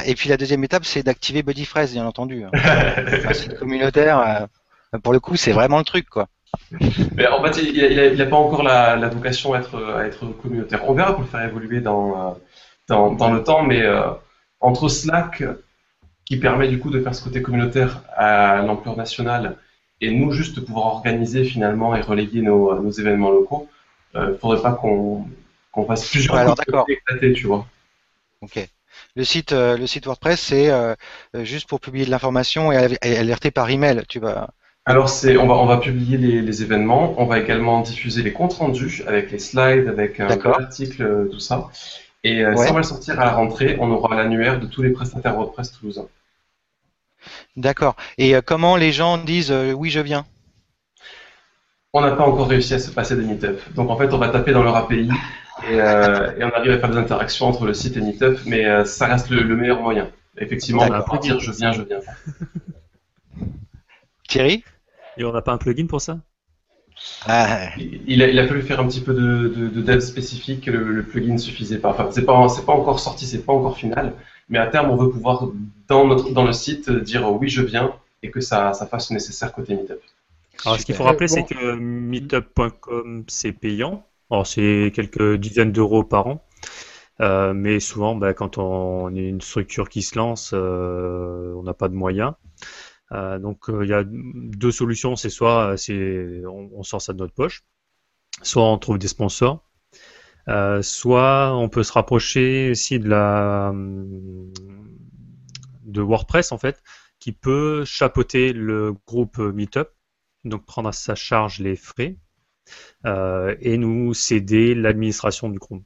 et puis la deuxième étape, c'est d'activer BuddyFresh, bien entendu. Hein. [laughs] un site communautaire. Pour le coup, c'est vraiment le truc, quoi. Mais en fait, il n'a pas encore la, vocation à être, à être communautaire. On verra pour le faire évoluer dans, dans, dans le temps, mais entre Slack, qui permet du coup de faire ce côté communautaire à l'ampleur nationale, et nous juste pouvoir organiser finalement et relayer nos, nos événements locaux, il ne faudrait pas qu'on fasse plusieurs ouais, alors, d'accord. tu vois. Ok. Le site, euh, le site WordPress, c'est euh, juste pour publier de l'information et, alerter par email. Tu vas. Alors c'est, on va, on va publier les, les, événements. On va également diffuser les comptes rendus avec les slides, avec un article, tout ça. Et euh, ça, on va le sortir à la rentrée. On aura l'annuaire de tous les prestataires WordPress toulousains. D'accord. Et comment les gens disent oui, je viens? On n'a pas encore réussi à se passer des meetups. Donc en fait, on va taper dans leur API euh, et, on arrive à faire des interactions entre le site et Meetup, mais euh, ça reste le, meilleur moyen. Effectivement, on va dire je viens, je viens. Thierry? Et on n'a pas un plugin pour ça? Ah. il, a, il, a, fallu faire un petit peu de, de, dev spécifique, le, plugin ne suffisait pas. Enfin, c'est pas, pas encore sorti, c'est pas encore final, mais à terme, on veut pouvoir, dans, notre, dans le site, dire oui, je viens et que ça, ça fasse le nécessaire côté Meetup. Alors, ce qu'il faut rappeler, c'est que meetup.com, c'est payant. Alors c'est quelques dizaines d'euros par an. Euh, mais souvent, bah, quand on est une structure qui se lance, euh, on n'a pas de moyens. Euh, donc il y a deux solutions, c'est soit c'est on, sort ça de notre poche, soit on trouve des sponsors, soit on peut se rapprocher aussi de la de WordPress en fait, qui peut chapeauter le groupe Meetup, donc prendre à sa charge les frais euh, et nous céder l'administration du Chrome.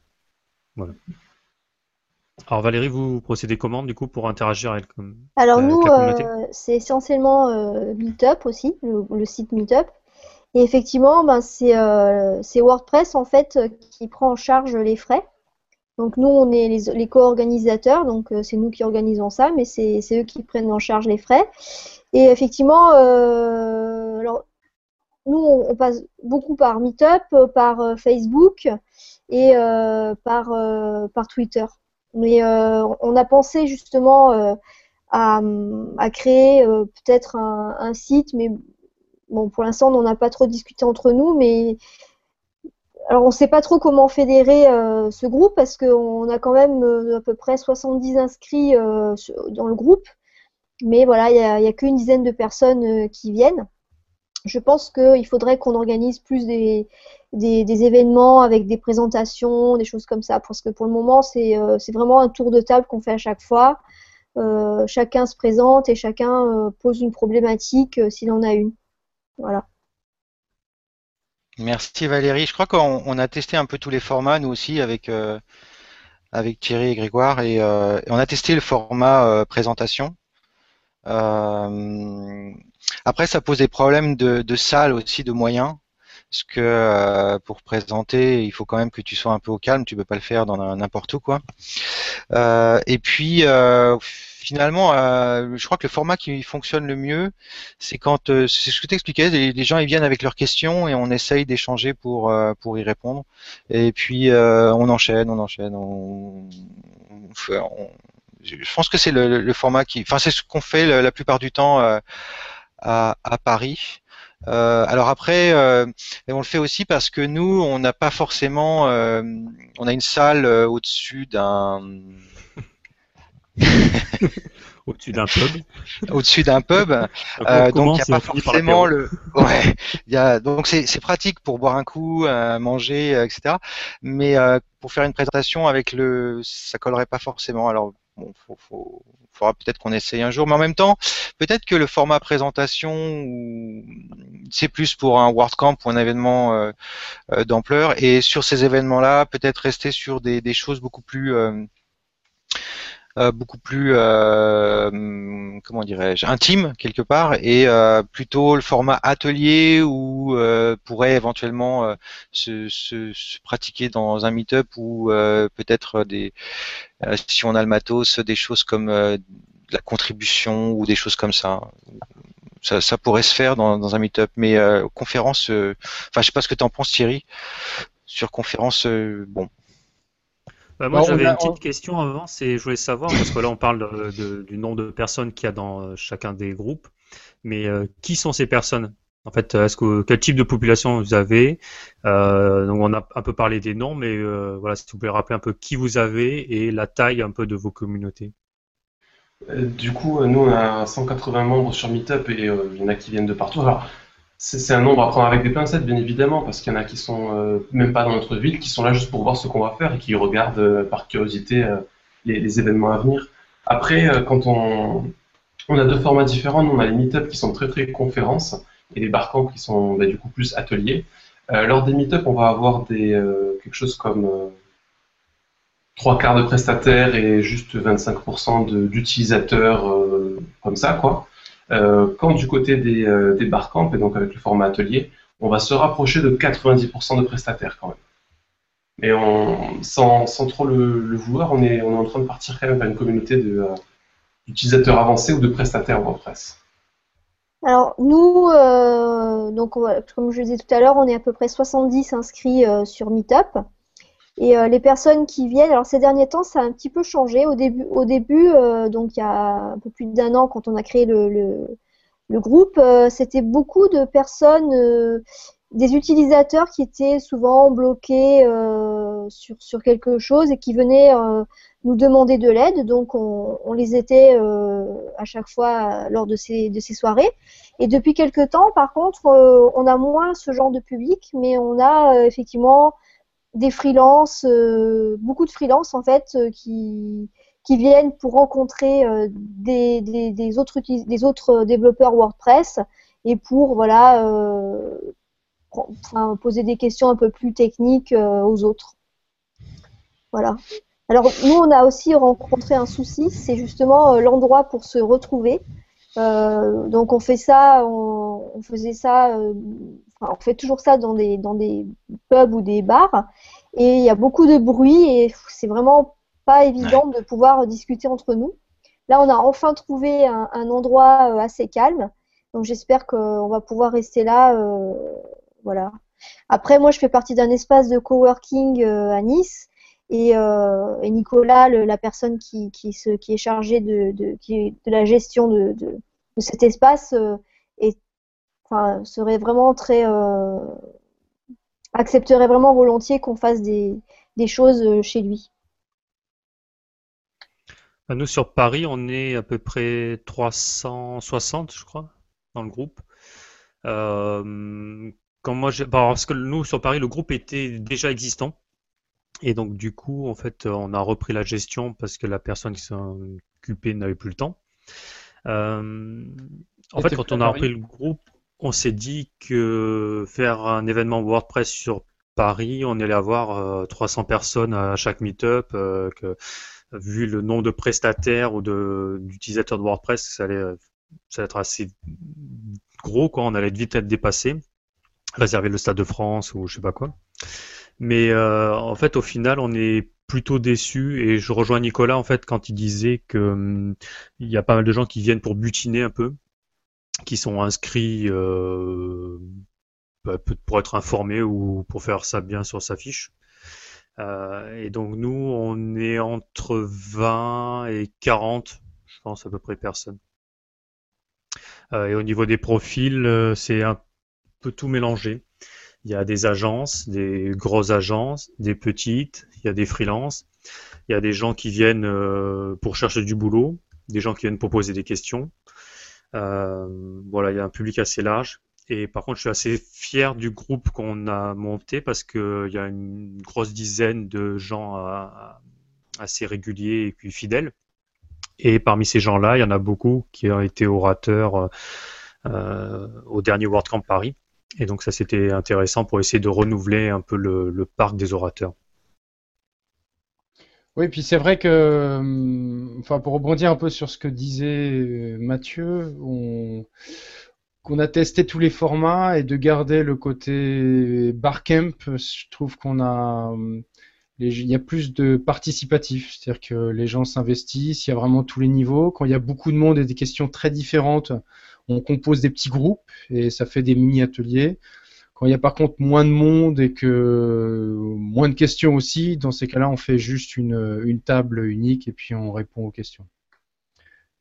Voilà. Alors Valérie, vous procédez comment du coup pour interagir avec, Alors nous, euh, c'est essentiellement euh, Meetup aussi, le, site Meetup. Et effectivement, ben, c'est WordPress en fait qui prend en charge les frais. Donc nous, on est les, les co-organisateurs, donc c'est nous qui organisons ça, mais c'est eux qui prennent en charge les frais. Et effectivement, alors nous, on, passe beaucoup par Meetup, euh, par euh, Facebook et euh, par, par Twitter. Mais on a pensé justement à, créer peut-être un, site, mais bon, pour l'instant, on n'en a pas trop discuté entre nous, mais alors on ne sait pas trop comment fédérer ce groupe parce qu'on a quand même à peu près 70 inscrits dans le groupe, mais voilà, il n'y a, qu'une dizaine de personnes qui viennent je pense qu'il faudrait qu'on organise plus des, événements avec des présentations, des choses comme ça, parce que pour le moment, c'est euh, vraiment un tour de table qu'on fait à chaque fois. Euh, chacun se présente et chacun euh, pose une problématique s'il en a une. Voilà. Merci Valérie. Je crois qu'on a testé un peu tous les formats, nous aussi, avec, avec Thierry et Grégoire, et, on a testé le format présentation. Après, ça pose des problèmes de, de salle aussi, de moyens. Parce que euh, pour présenter, il faut quand même que tu sois un peu au calme, tu peux pas le faire dans n'importe où quoi. Euh, et puis euh, finalement, je crois que le format qui fonctionne le mieux, c'est quand c'est ce que tu expliquais, les, gens ils viennent avec leurs questions et on essaye d'échanger pour pour y répondre. Et puis on enchaîne, on enchaîne, on, je pense que c'est le, le, format qui, enfin c'est ce qu'on fait la, la plupart du temps à, Paris. Euh, alors après, euh, on le fait aussi parce que nous, on n'a pas forcément, euh, on a une salle au-dessus d'un [laughs] au-dessus d'un pub. Au-dessus d'un pub. [laughs] donc il n'y a pas forcément le. Ouais. Y a... Donc c'est pratique pour boire un coup, manger, etc. Mais pour faire une présentation avec le, ça collerait pas forcément. Alors bon, faut, faudra peut-être qu'on essaye un jour. Mais en même temps, peut-être que le format présentation, c'est plus pour un WordCamp ou un événement euh, euh, d'ampleur. Et sur ces événements-là, peut-être rester sur des, choses beaucoup plus euh, beaucoup plus comment dirais-je intime quelque part et plutôt le format atelier où pourrait éventuellement se, se, pratiquer dans un meet-up ou peut-être des euh, si on a le matos, des choses comme euh, la contribution ou des choses comme ça. Ça, pourrait se faire dans, un meet-up, mais euh, conférence, enfin, je sais pas ce que tu en penses, Thierry, sur conférence, bon. Bah, moi, j'avais une petite question avant, c'est, je voulais savoir, parce que là, on parle du nombre de personnes qu'il y a dans chacun des groupes, mais qui sont ces personnes? En fait, est-ce que quel type de population vous avez? Euh, Donc, on a un peu parlé des noms, mais euh, voilà, si vous pouvez rappeler un peu qui vous avez et la taille un peu de vos communautés. Du coup, nous, on a 180 membres sur Meetup et il y en a qui viennent de partout. Alors, c'est un nombre à prendre avec des pincettes, bien évidemment, parce qu'il y en a qui sont même pas dans notre ville, qui sont là juste pour voir ce qu'on va faire et qui regardent par curiosité les, les, événements à venir. Après, quand on, a deux formats différents. On a les meet qui sont très très conférences et les barcamps qui sont bah, du coup plus ateliers. Euh, lors des meet on va avoir euh, quelque chose comme euh, trois quarts de prestataires et juste 25% d'utilisateurs comme ça, quoi. Quand du côté des, des barcamps, et donc avec le format atelier, on va se rapprocher de 90% de prestataires quand même. Mais on, sans, sans trop le, vouloir, on est, en train de partir quand même vers une communauté de d'utilisateurs avancés ou de prestataires WordPress alors nous, euh, donc comme je disais tout à l'heure, on est à peu près 70 inscrits euh, sur Meetup. Et euh, les personnes qui viennent, alors ces derniers temps, ça a un petit peu changé. Au début, au début donc il y a un peu plus d'un an, quand on a créé le, le groupe, c'était beaucoup de personnes des utilisateurs qui étaient souvent bloqués euh, sur, sur, quelque chose et qui venaient euh, nous demander de l'aide. Donc on, les était euh, à chaque fois lors de ces, de ces soirées. Et depuis quelques temps, par contre, on a moins ce genre de public, mais on a effectivement des freelances, beaucoup de freelances en fait, qui, qui viennent pour rencontrer des, des, des, autres, des autres développeurs WordPress et pour voilà poser des questions un peu plus techniques euh, aux autres. Voilà. Alors nous, on a aussi rencontré un souci, c'est justement euh, l'endroit pour se retrouver. Euh, donc on fait ça, on, faisait ça, on fait toujours ça dans des, dans des pubs ou des bars, et il y a beaucoup de bruit et c'est vraiment pas évident de pouvoir discuter entre nous. Là, on a enfin trouvé un, un endroit assez calme, donc j'espère qu'on va pouvoir rester là voilà. Après, moi, je fais partie d'un espace de coworking euh, à Nice. Et, euh, Nicolas, la personne qui, qui, qui est chargée de, de, de la gestion de, de, cet espace, euh, enfin, serait vraiment très. accepterait vraiment volontiers qu'on fasse des, des, choses chez lui. Bah, nous, sur Paris, on est à peu près 360, je crois, dans le groupe. Euh, moi, bah, parce que nous sur Paris, le groupe était déjà existant. Et donc du coup, en fait, on a repris la gestion parce que la personne qui s'en occupait n'avait plus le temps. Euh, en fait, quand on a repris le groupe, on s'est dit que faire un événement WordPress sur Paris, on allait avoir 300 euh, personnes à chaque meet-up, euh, que vu le nombre de prestataires ou d'utilisateurs de, WordPress, ça allait, ça être assez gros, quoi. On allait vite être dépassé réserver le Stade de France ou je sais pas quoi. Mais euh, en fait, au final, on est plutôt déçu et je rejoins Nicolas en fait quand il disait que hum, il y a pas mal de gens qui viennent pour butiner un peu, qui sont inscrits euh, bah, pour être informés ou pour faire ça bien sur sa fiche. Euh, et donc nous, on est entre 20 et 40, je pense à peu près personnes. et au niveau des profils, c'est un tout mélanger. Il y a des agences, des grosses agences, des petites, il y a des freelances, il y a des gens qui viennent euh, pour chercher du boulot, des gens qui viennent pour poser des questions. Euh, voilà, il y a un public assez large. Et par contre, je suis assez fier du groupe qu'on a monté parce qu'il y a une grosse dizaine de gens assez réguliers et puis fidèles. Et parmi ces gens-là, il y en a beaucoup qui ont été orateurs euh, au dernier WordCamp Paris. Et donc ça c'était intéressant pour essayer de renouveler un peu le, parc des orateurs. Oui, puis c'est vrai que, euh, enfin, pour rebondir un peu sur ce que disait euh, Mathieu, on, qu'on a testé tous les formats et de garder le côté barcamp, je trouve qu'on a, il y a plus de participatif, c'est-à-dire que les gens s'investissent, il y a vraiment tous les niveaux. Quand il y a beaucoup de monde et des questions très différentes, on compose des petits groupes et ça fait des mini-ateliers. Quand il y a par contre moins de monde et que moins de questions aussi, dans ces cas-là, on fait juste une, table unique et puis on répond aux questions.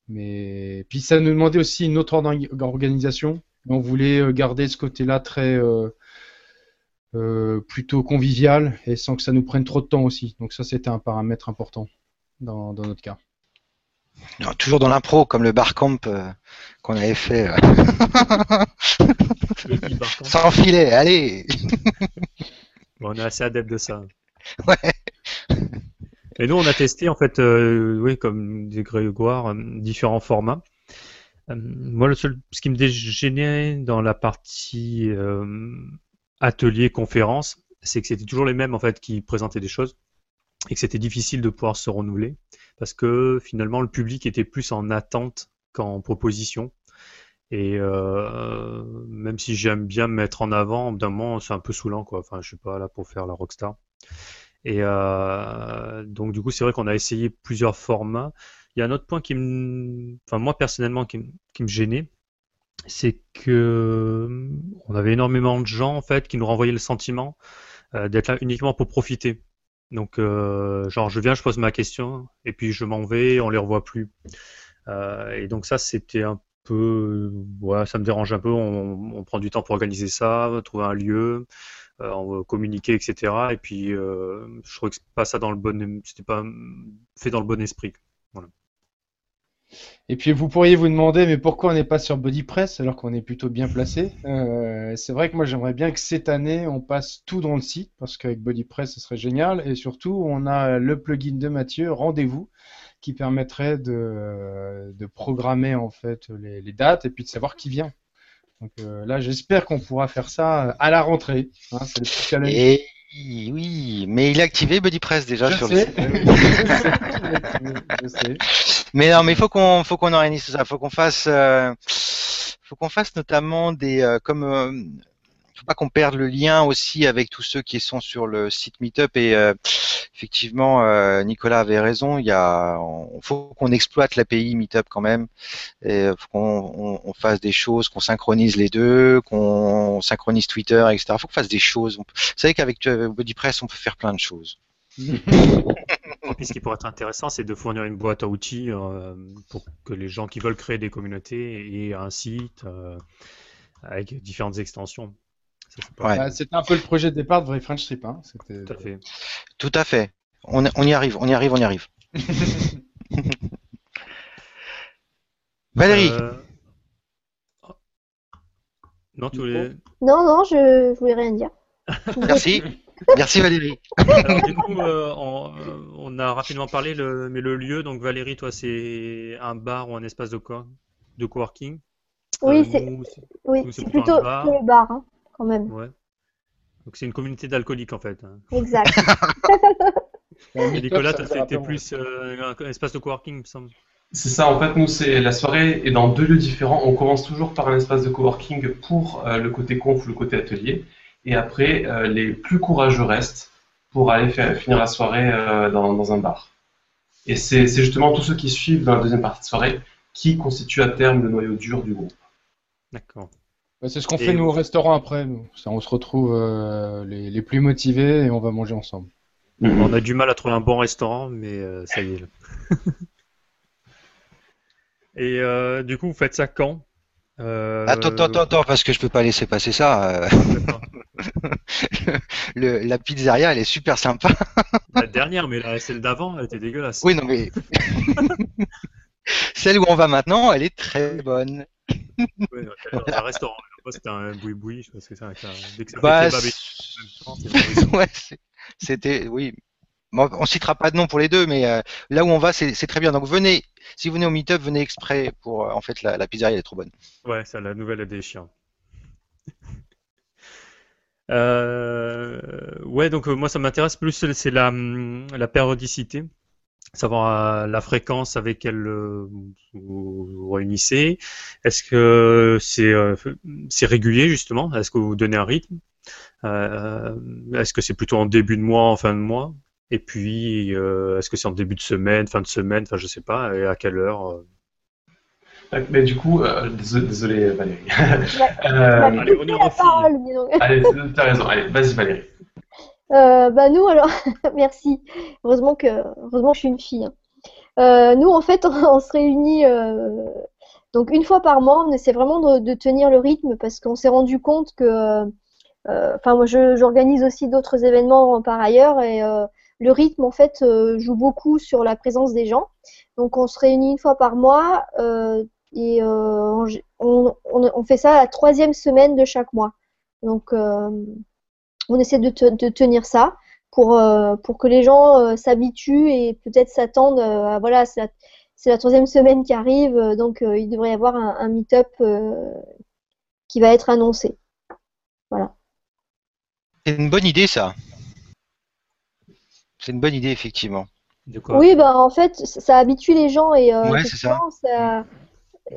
Mais puis ça nous demandait aussi une autre organisation On voulait euh, garder ce côté-là très euh, euh, plutôt convivial et sans que ça nous prenne trop de temps aussi. Donc ça, c'était un paramètre important dans, dans notre cas. Non, toujours dans l'impro, comme le barcamp euh, qu'on avait fait. euh. Le petit barcamp. Sans filet, allez Bon, on est assez adepte de ça. Ouais. Et nous, on a testé, en fait, euh, oui, comme dit Grégoire, euh, différents formats. Euh, moi, le seul, ce qui me gênait dans la partie euh, atelier conférence, c'est que c'était toujours les mêmes, en fait, qui présentaient des choses et que c'était difficile de pouvoir se renouveler parce que finalement, le public était plus en attente qu'en proposition. Et euh, même si j'aime bien me mettre en avant, d'un moment, c'est un peu saoulant, quoi. Enfin, je suis pas là pour faire la rockstar. Et euh, donc du coup, c'est vrai qu'on a essayé plusieurs formats. Il y a un autre point qui me, enfin moi personnellement qui, me- qui me gênait, c'est que on avait énormément de gens en fait qui nous renvoyaient le sentiment euh, d'être là uniquement pour profiter. Donc euh, genre je viens, je pose ma question et puis je m'en vais, on les revoit plus. Euh, et donc ça c'était un peu, ouais, ça me dérange un peu. On, prend du temps pour organiser ça, trouver un lieu euh, on va communiquer, etc. Et puis, je trouvais que pas ça dans le bon, c'était pas fait dans le bon esprit. Et puis vous pourriez vous demander, mais pourquoi on n'est pas sur BodyPress alors qu'on est plutôt bien placé? Euh, C'est vrai que moi j'aimerais bien que cette année on passe tout dans le site parce qu'avec BodyPress ce serait génial et surtout on a le plugin de Mathieu, Rendez-vous, qui permettrait de, programmer en fait les, dates et puis de savoir qui vient. Donc euh, là j'espère qu'on pourra faire ça à la rentrée. hein, oui, mais il a activé BuddyPress déjà Je sur le site. [laughs] je sais. Mais non, mais il faut qu'on faut qu'on organise tout ça. Faut qu'on fasse euh, faut qu'on fasse notamment des euh, comme euh, pas qu'on perde le lien aussi avec tous ceux qui sont sur le site Meetup et euh, effectivement euh, Nicolas avait raison. Il y a on, faut qu'on exploite l'API Meetup quand même. Et faut qu'on on, on fasse des choses, qu'on synchronise les deux, qu'on synchronise Twitter, etc. Faut qu'on fasse des choses. Vous savez qu'avec euh, BuddyPress on peut faire plein de choses. [laughs] Puis, ce qui pourrait être intéressant, c'est de fournir une boîte à outils euh, pour que les gens qui veulent créer des communautés aient un site euh, avec différentes extensions. Ouais. Bah, C'était un peu le projet de départ de Vrai French Trip. Hein. C'était- tout à fait. Tout à fait. On, on y arrive, on y arrive, on y arrive. [laughs] Valérie, Euh, Non, tous les. Non, non, je, je voulais rien dire. [laughs] [laughs] merci. Merci Valérie. Alors, du coup, euh, on, euh, on a rapidement parlé, le, mais le lieu, donc Valérie, toi, c'est un bar ou un espace de, co de coworking? Oui, Euh, c'est oui, un bar. plutôt le bar, hein, quand même. ouais. Donc c'est une communauté d'alcooliques en fait. hein. Exact. [laughs] [laughs] Et Nicolas, toi, c'était plus euh, un espace de coworking, il me semble. C'est ça, en fait, nous, c'est la soirée est dans deux lieux différents. On commence toujours par un espace de coworking pour euh, le côté conf, le côté atelier. Et après, euh, les plus courageux restent pour aller faire, finir la soirée euh, dans, dans un bar. Et c'est c'est justement tous ceux qui suivent dans la deuxième partie de soirée qui constituent à terme le noyau dur du groupe. D'accord. Bah, c'est ce qu'on fait nous au restaurant après. Nous. Ça, on se retrouve euh, les, les plus motivés et on va manger ensemble. On a du mal à trouver un bon restaurant, mais euh, ça y est. là. [laughs] Et euh, du coup, vous faites ça quand? Euh, Attends, attends, attends, parce que je peux pas laisser passer ça. [laughs] le- la pizzeria, elle est super sympa. [laughs] La dernière, mais la celle d'avant, elle était dégueulasse. Oui, non mais celle où on va maintenant, elle est très bonne. Dans un restaurant. Moi, c'était un boui-boui, je sais pas ce que c'est. avec un- Dès que ça fait Bah, c'est- pas [laughs] ouais, c'est- c'était, oui. Bon, on citera pas de nom pour les deux, mais euh, là où on va, c'est très bien. Donc venez, si vous venez au meet-up, venez exprès pour. euh, en fait, la, la pizzeria, elle est trop bonne. Ouais, ça, la nouvelle est des chiens. Euh, ouais, donc moi ça m'intéresse plus, c'est la, hum, la périodicité, savoir euh, la fréquence avec laquelle euh, vous vous réunissez. Est-ce que c'est euh, c'est régulier justement? Est-ce que vous donnez un rythme? Euh, est-ce que c'est plutôt en début de mois, en fin de mois? Et puis, euh, est-ce que c'est en début de semaine, fin de semaine, enfin je sais pas, et à quelle heure? Mais du coup, euh, désolé, Valérie. [laughs] Euh, Allez, parole, dis donc. allez, t'as raison. Allez, vas-y, Valérie. Euh, bah nous alors, [laughs] merci. Heureusement que, heureusement je suis une fille. hein. Euh, nous en fait, [laughs] on, se réunit euh, Donc une fois par mois, on essaie vraiment de, tenir le rythme parce qu'on s'est rendu compte que, euh, enfin moi j'organise aussi d'autres événements par ailleurs et le rythme en fait joue beaucoup sur la présence des gens. Donc on se réunit une fois par mois et on, on, on fait ça la troisième semaine de chaque mois. Donc on essaie de, te- de tenir ça pour, euh, pour que les gens euh, s'habituent et peut-être s'attendent euh, à voilà, c'est la, c'est la troisième semaine qui arrive, donc euh, il devrait y avoir un, un meet-up euh, qui va être annoncé. C'est une bonne idée, ça. C'est une bonne idée, effectivement. De quoi? Oui, bah en fait, ça, habitue les gens et euh, Ouais, c'est ça. effectivement, ça-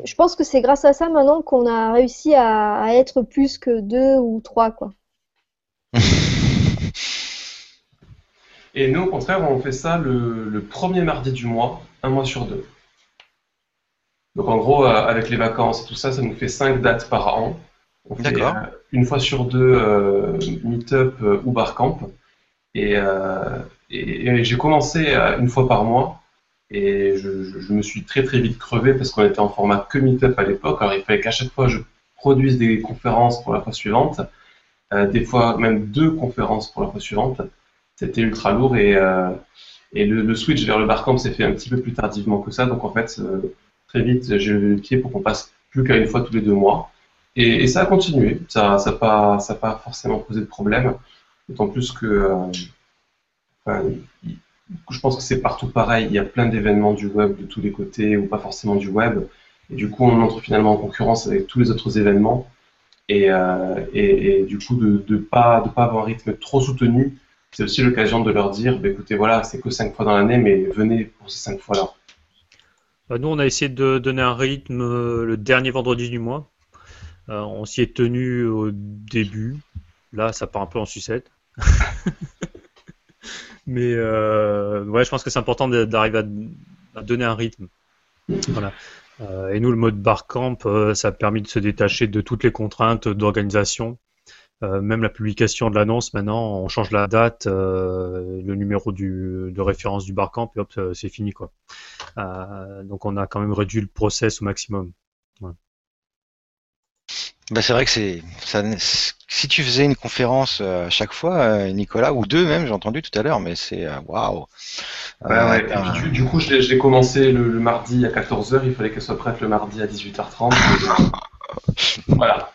je pense que c'est grâce à ça maintenant qu'on a réussi à, à être plus que deux ou trois, quoi. Et nous, au contraire, on fait ça le, le premier mardi du mois, un mois sur deux. Donc en gros, euh, avec les vacances et tout ça, ça nous fait cinq dates par an. On fait euh, une fois sur deux euh, meet-up euh, ou barcamp. Et, euh, et, et j'ai commencé une fois par mois. Et je, je- je me suis très très vite crevé parce qu'on était en format que meet-up à l'époque. Alors il fallait qu'à chaque fois je produise des conférences pour la fois suivante. Des fois même deux conférences pour la fois suivante. C'était ultra lourd et, euh, le, switch vers le barcamp s'est fait un petit peu plus tardivement que ça. Donc en fait, euh, très vite, j'ai levé le pied pour qu'on passe plus qu'à une fois tous les deux mois. Et, ça a continué. Ça n'a pas, forcément posé de problème. D'autant plus que euh, je pense que c'est partout pareil. Il y a plein d'événements du web de tous les côtés ou pas forcément du web. Et du coup, on entre finalement en concurrence avec tous les autres événements. Et, du coup, de ne pas avoir un rythme trop soutenu, c'est aussi l'occasion de leur dire, bah, écoutez, voilà, c'est que cinq fois dans l'année, mais venez pour ces cinq fois-là. Bah, nous, on a essayé de donner un rythme euh, le dernier vendredi du mois. Euh, on s'y est tenu au début. Là, ça part un peu en sucette. [laughs] Mais euh, ouais, je pense que c'est important d'arriver à, donner un rythme. Voilà. Et nous, le mode barcamp, ça a permis de se détacher de toutes les contraintes d'organisation. Euh, même la publication de l'annonce, maintenant, on change la date, euh, le numéro du, de référence du barcamp, et hop, euh, c'est fini, quoi. Euh, donc on a quand même réduit le process au maximum. Bah, c'est vrai que c'est ça, si tu faisais une conférence euh, à chaque fois, euh, Nicolas, ou deux même, j'ai entendu tout à l'heure, mais c'est waouh. Ouais, ouais. Du, du coup, je l'ai je l'ai commencé le, le mardi à 14h, il fallait qu'elle soit prête le mardi à 18h30. et, euh, voilà.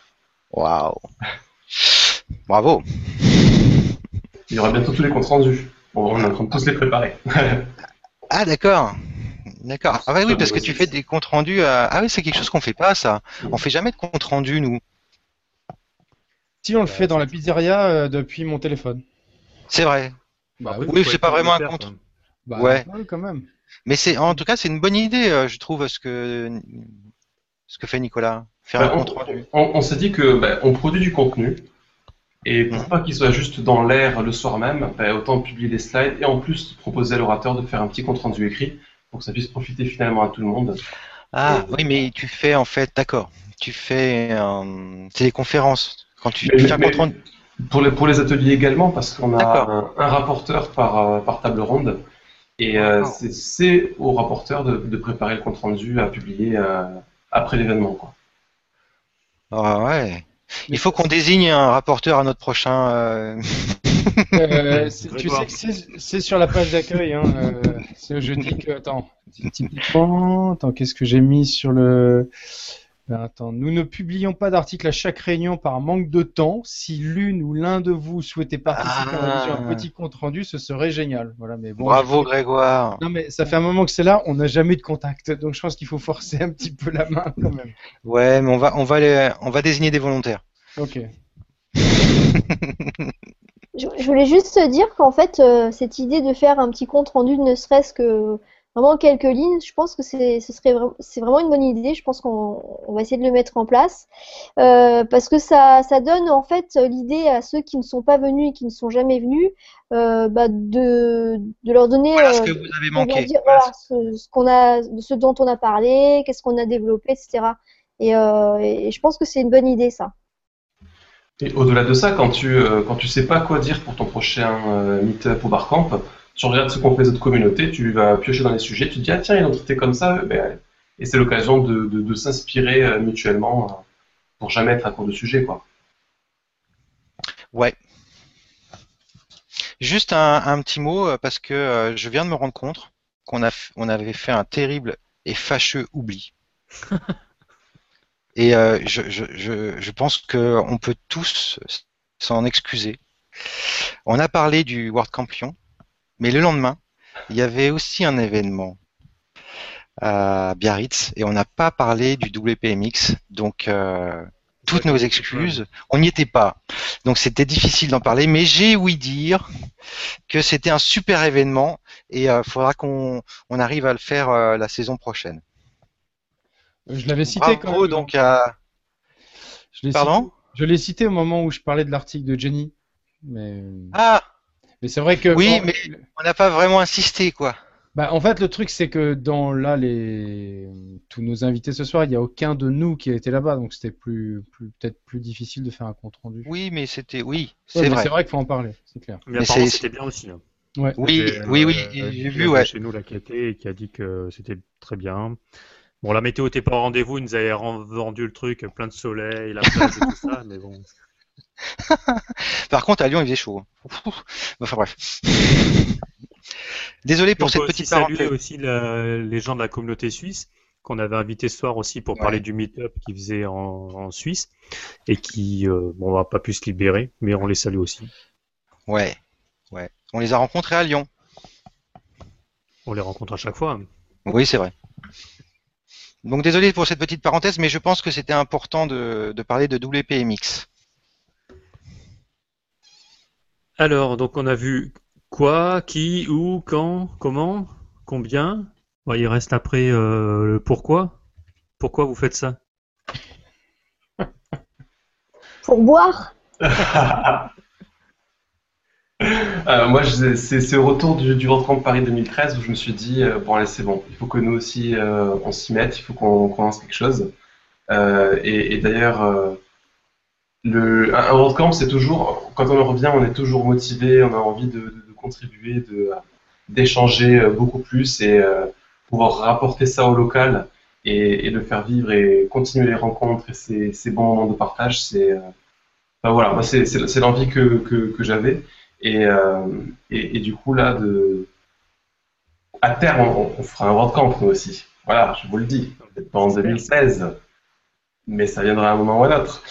Waouh. Bravo. Il y aura bientôt tous les comptes rendus. Bon, on est en train de tous les préparer. [laughs] Ah d'accord. D'accord. Ah bah oui, Ah, parce que tu fais des comptes rendus. à- Ah oui, c'est quelque chose qu'on fait pas, ça. On fait jamais de comptes rendus, nous. Si on le fait dans la pizzeria euh, depuis mon téléphone. C'est vrai. Bah Après, oui. C'est pas vraiment un compte. Bah, Ouais. quand même. Mais c'est, en tout cas, c'est une bonne idée, euh, je trouve, ce que ce que fait Nicolas. Faire Bah, un on compte rendu. on- on s'est dit que bah, on produit du contenu et pour Mhm. pas qu'il soit juste dans l'air le soir même, bah, autant publier des slides et en plus proposer à l'orateur de faire un petit compte rendu écrit pour que ça puisse profiter finalement à tout le monde. Ah oui, mais tu fais en fait, d'accord. Tu fais, euh, c'est des conférences. Quand tu, Mais- tu fais un mais- compte rendu. Pour les, pour les ateliers également, parce qu'on a un, un rapporteur par, euh, par table ronde et euh, c'est- au rapporteur de, de préparer le compte rendu à publier euh, après l'événement. Ah ouais. Il faut qu'on désigne un rapporteur à notre prochain. euh, Euh, [laughs] tu sais que c'est- sur la page d'accueil. Hein, euh, je dis que. Attends, typiquement. Attends, qu'est-ce que j'ai mis sur le. Ben, attends, nous ne publions pas d'article à chaque réunion par manque de temps. Si l'une ou l'un de vous souhaitait participer à un Ah. petit compte rendu, ce serait génial. Voilà, mais bon. Bravo Grégoire. Non, mais ça fait un moment que c'est là, on n'a jamais eu de contact. Donc je pense qu'il faut forcer un petit peu la main quand même. Ouais, mais on va, on va, les- on va désigner des volontaires. Ok. Je, je voulais juste te dire qu'en fait, euh, cette idée de faire un petit compte rendu, ne serait-ce que vraiment quelques lignes, je pense que c'est, ce serait vraiment, c'est vraiment une bonne idée. Je pense qu'on on va essayer de le mettre en place Euh, parce que ça, ça donne en fait l'idée à ceux qui ne sont pas venus et qui ne sont jamais venus euh, bah, de, de leur donner Voilà ce euh, que vous avez de leur manqué. dire voilà, ce, ce qu'on a, ce dont on a parlé, qu'est-ce qu'on a développé, etc. Et, euh, et je pense que c'est une bonne idée ça. Et au-delà de ça, quand tu euh, quand tu sais pas quoi dire pour ton prochain euh, meet-up ou barcamp, tu regardes ce qu'ont fait les autres communautés, tu vas piocher dans les sujets, tu te dis ah tiens ils ont traité comme ça, ben, et c'est l'occasion de, de, de s'inspirer euh, mutuellement euh, pour jamais être à court de sujet, quoi. Ouais. Juste un, un petit mot euh, parce que euh, je viens de me rendre compte qu'on on avait fait un terrible et fâcheux oubli. [laughs] Et euh, je, je, je, je pense qu'on peut tous s'en excuser. On a parlé du World Campion, mais le lendemain, il y avait aussi un événement à Biarritz et on n'a pas parlé du WPMX. Donc, euh, toutes nos excuses. On n'y était pas. Donc, c'était difficile d'en parler, mais j'ai ouï dire que c'était un super événement et il faudra qu'on on arrive à le faire euh, la saison prochaine. Je l'avais cité quand même. donc à. Je l'ai Pardon cité- Je l'ai cité au moment où je parlais de l'article de Jenny. Mais, Ah, mais c'est vrai que. Oui, bon, mais- on n'a pas vraiment insisté quoi. Bah, en fait, le truc, c'est que dans là, les... tous nos invités ce soir, il n'y a aucun de nous qui a été là-bas, donc c'était plus, plus peut-être plus difficile de faire un compte rendu. Oui, mais c'était oui, c'est mais vrai. c'est vrai qu'il faut en parler, c'est clair. Mais, Mais c'était bien aussi. Ouais. Oui, oui, oui, euh, j'ai il y vu, ouais. chez nous là qui et qui a dit que c'était très bien. Bon, la météo était pas au rendez-vous, ils nous avaient vendu le truc, plein de soleil, la plage et tout ça, [laughs] mais bon. [laughs] Par contre, à Lyon, il faisait chaud. Enfin bref. [laughs] Désolé pour on cette aussi petite saluer parenthèse. aussi la- les gens de la communauté suisse qu'on avait invité ce soir aussi pour Ouais. parler du meet-up qu'ils faisaient en, en Suisse et qui, euh, bon, on n'a pas pu se libérer, mais on les salue aussi. Ouais, ouais. On les a rencontrés à Lyon. On les rencontre à chaque fois. Oui, c'est vrai. Donc désolé pour cette petite parenthèse, mais je pense que c'était important de, de parler de WPMX. Alors, donc on a vu quoi, qui, où, quand, comment, combien? Bon, il reste après euh, le pourquoi. Pourquoi vous faites ça? [laughs] Pour boire? [laughs] Euh, moi, c'est c'est au retour du, du World Camp Paris 2013 où je me suis dit, euh, bon, allez, c'est bon, il faut que nous aussi, euh, on s'y mette, il faut qu'on qu'on lance quelque chose. Euh, et et d'ailleurs, euh, le, un un World Camp, c'est toujours, quand on en revient, on est toujours motivé, on a envie de, de- de contribuer, de, d'échanger euh, beaucoup plus et euh, pouvoir rapporter ça au local et, et le faire vivre et continuer les rencontres et ces, ces bons moments de partage, c'est, euh, enfin, voilà, moi, c'est c'est- c'est l'envie que, que, que j'avais. Et, euh, et, et du coup, là, de... à terme, on, on fera un World Camp, nous aussi. Voilà, je vous le dis. Peut-être pas en 2016, mais ça viendra à un moment ou à un autre.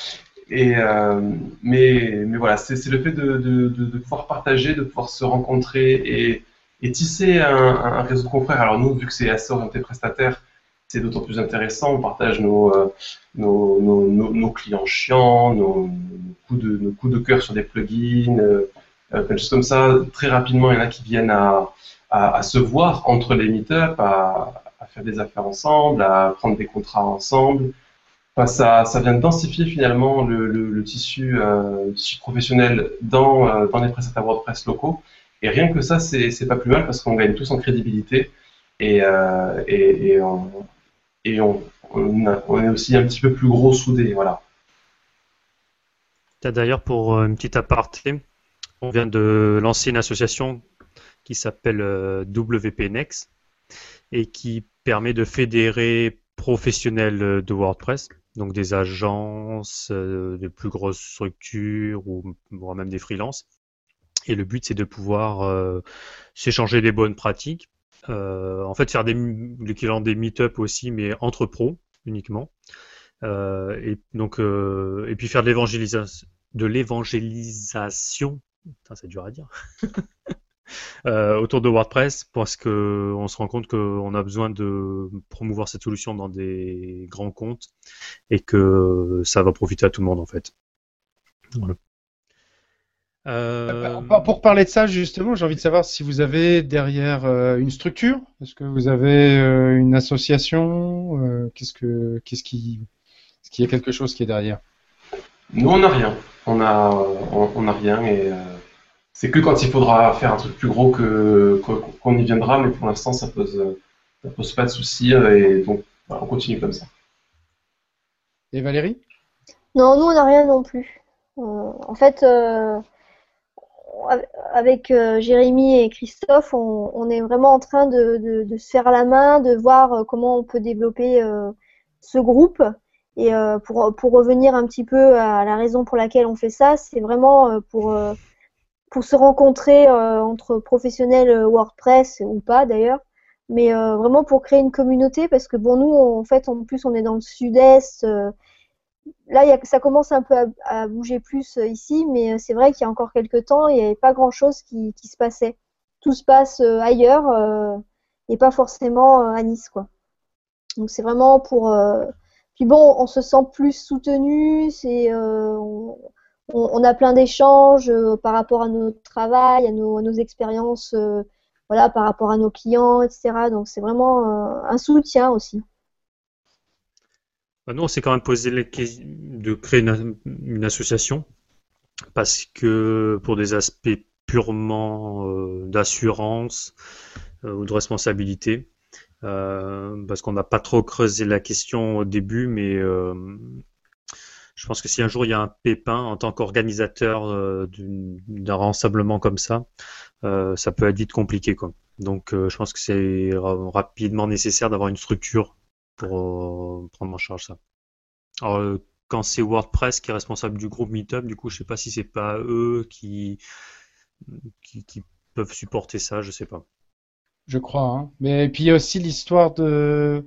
Euh, mais, voilà, c'est le fait de, pouvoir partager, de pouvoir se rencontrer et, tisser un, réseau de confrères. Alors nous, vu que c'est assez orienté prestataire, c'est d'autant plus intéressant. On partage nos, euh, clients chiants, nos, coups de, cœur sur des plugins, euh, euh, plein de choses comme ça. Très rapidement, il y en a qui viennent à, se voir entre les meet-up, à faire des affaires ensemble, à prendre des contrats ensemble. Ça, ça vient densifier finalement le, euh, le tissu professionnel dans, euh, dans les prestataires WordPress locaux. Et rien que ça, c'est pas plus mal parce qu'on gagne tous en crédibilité et, euh, on, est aussi un petit peu plus gros soudés. Voilà. D'ailleurs, pour euh, une petite aparté, on vient de lancer une association qui s'appelle WPNex et qui permet de fédérer professionnels de WordPress, donc des agences, euh, de plus grosses structures ou voire même des freelances. Et le but, c'est de pouvoir euh, s'échanger des bonnes pratiques. Euh, en fait, faire des l'équivalent des meet-up aussi, mais entre pros uniquement. Euh, et donc, euh, et puis faire de l'évangélisation, de l'évangélisation. Putain, c'est dur à dire. [laughs] Euh, autour de WordPress parce que on se rend compte qu'on a besoin de promouvoir cette solution dans des grands comptes et que ça va profiter à tout le monde en fait. Voilà. Euh, Pour- parler de ça, justement, j'ai envie de savoir si vous avez derrière euh, une structure. Est-ce que vous avez euh, une association euh, Qu'est-ce que, qu'est-ce qui, est-ce qu'il y a quelque chose qui est derrière? Nous, on n'a rien. On a, on, on a rien et euh, c'est que quand il faudra faire un truc plus gros que qu'on y viendra, mais pour l'instant, ça pose, ça pose pas de soucis euh, et donc voilà, on continue comme ça. Et Valérie? Non, nous, on n'a rien non plus. Euh, en fait, euh, avec Jérémy et Christophe, on, est vraiment en train de, se faire la main, de voir comment on peut développer ce groupe. Et pour, pour revenir un petit peu à la raison pour laquelle on fait ça, c'est vraiment pour, pour se rencontrer entre professionnels WordPress ou pas d'ailleurs, mais vraiment pour créer une communauté parce que bon nous en fait en plus on est dans le sud-est là, ça commence un peu à, bouger plus euh, ici, mais euh, c'est vrai qu'il y a encore quelques temps, il n'y avait pas grand-chose qui, se passait. Tout se passe euh, ailleurs et pas forcément à Nice, quoi. Donc c'est vraiment pour. Puis bon, on se sent plus soutenu. C'est a plein d'échanges par rapport à notre travail, à nos, expériences, voilà, par rapport à nos clients, etc. Donc c'est vraiment un soutien aussi. Bah, nous, on s'est quand même posé la question de créer une, association parce que pour des aspects purement euh, d'assurance euh, ou de responsabilité, euh, parce qu'on n'a pas trop creusé la question au début, mais je pense que si un jour il y a un pépin en tant qu'organisateur d'un rassemblement comme ça, ça peut être vite compliqué. Quoi. Donc je pense que c'est rapidement nécessaire d'avoir une structure pour euh, prendre en charge ça. Alors, euh, quand c'est WordPress qui est responsable du groupe Meetup, du coup, je sais pas si c'est pas eux qui, qui, peuvent supporter ça, je sais pas. Je crois. Hein. Mais puis il y a aussi l'histoire de.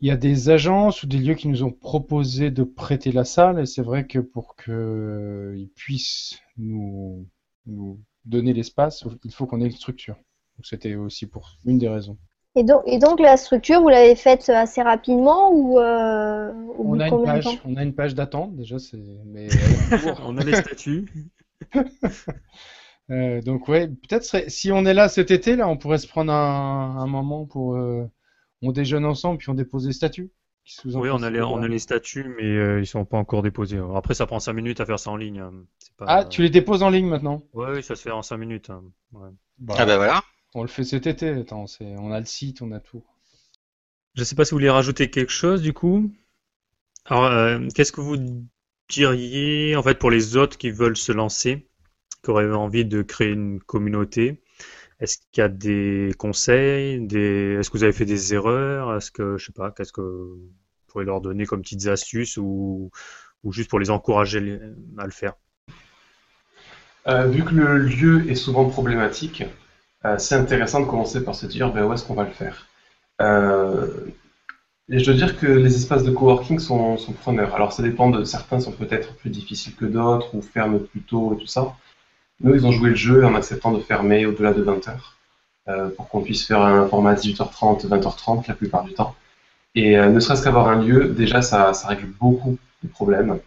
Il y a des agences ou des lieux qui nous ont proposé de prêter la salle, et c'est vrai que pour qu'ils puissent nous, nous donner l'espace, il faut qu'on ait une structure. Donc c'était aussi pour une des raisons. Et donc, et donc la structure, vous l'avez faite assez rapidement ou euh, on, a une page, on a une page d'attente déjà, mais [laughs] on a les statuts. [laughs] Euh, donc ouais, peut-être si on est là cet été, là, on pourrait se prendre un, moment pour euh, on déjeune ensemble puis on dépose les statuts. Oui, on a, les, on a les statuts, mais ils sont pas encore déposés. Après, ça prend 5 minutes à faire ça en ligne. Hein. Ah, tu les déposes en ligne maintenant? Oui, ça se fait en 5 minutes. Hein. Bah, ah ben voilà. On le fait cet été, attends, on a le site, on a tout. Je ne sais pas si vous voulez rajouter quelque chose du coup. Alors, euh, qu'est-ce que vous diriez en fait pour les autres qui veulent se lancer, qui auraient envie de créer une communauté? Est-ce qu'il y a des conseils. Est-ce que vous avez fait des erreurs? Est-ce que je sais pas, qu'est-ce que vous pourriez leur donner comme petites astuces ou, ou juste pour les encourager à le faire? Euh, Vu que le lieu est souvent problématique, euh, c'est intéressant de commencer par se dire ben, où est-ce qu'on va le faire? Euh, et je dois dire que les espaces de coworking sont, sont preneurs. Alors ça dépend de certains sont peut-être plus difficiles que d'autres ou ferment plus tôt et tout ça. Nous, ils ont joué le jeu en acceptant de fermer au-delà de 20 heures euh, pour qu'on puisse faire un format 18h30, 20h30 la plupart du temps. Et ne serait-ce qu'avoir un lieu, déjà ça, règle beaucoup de problèmes.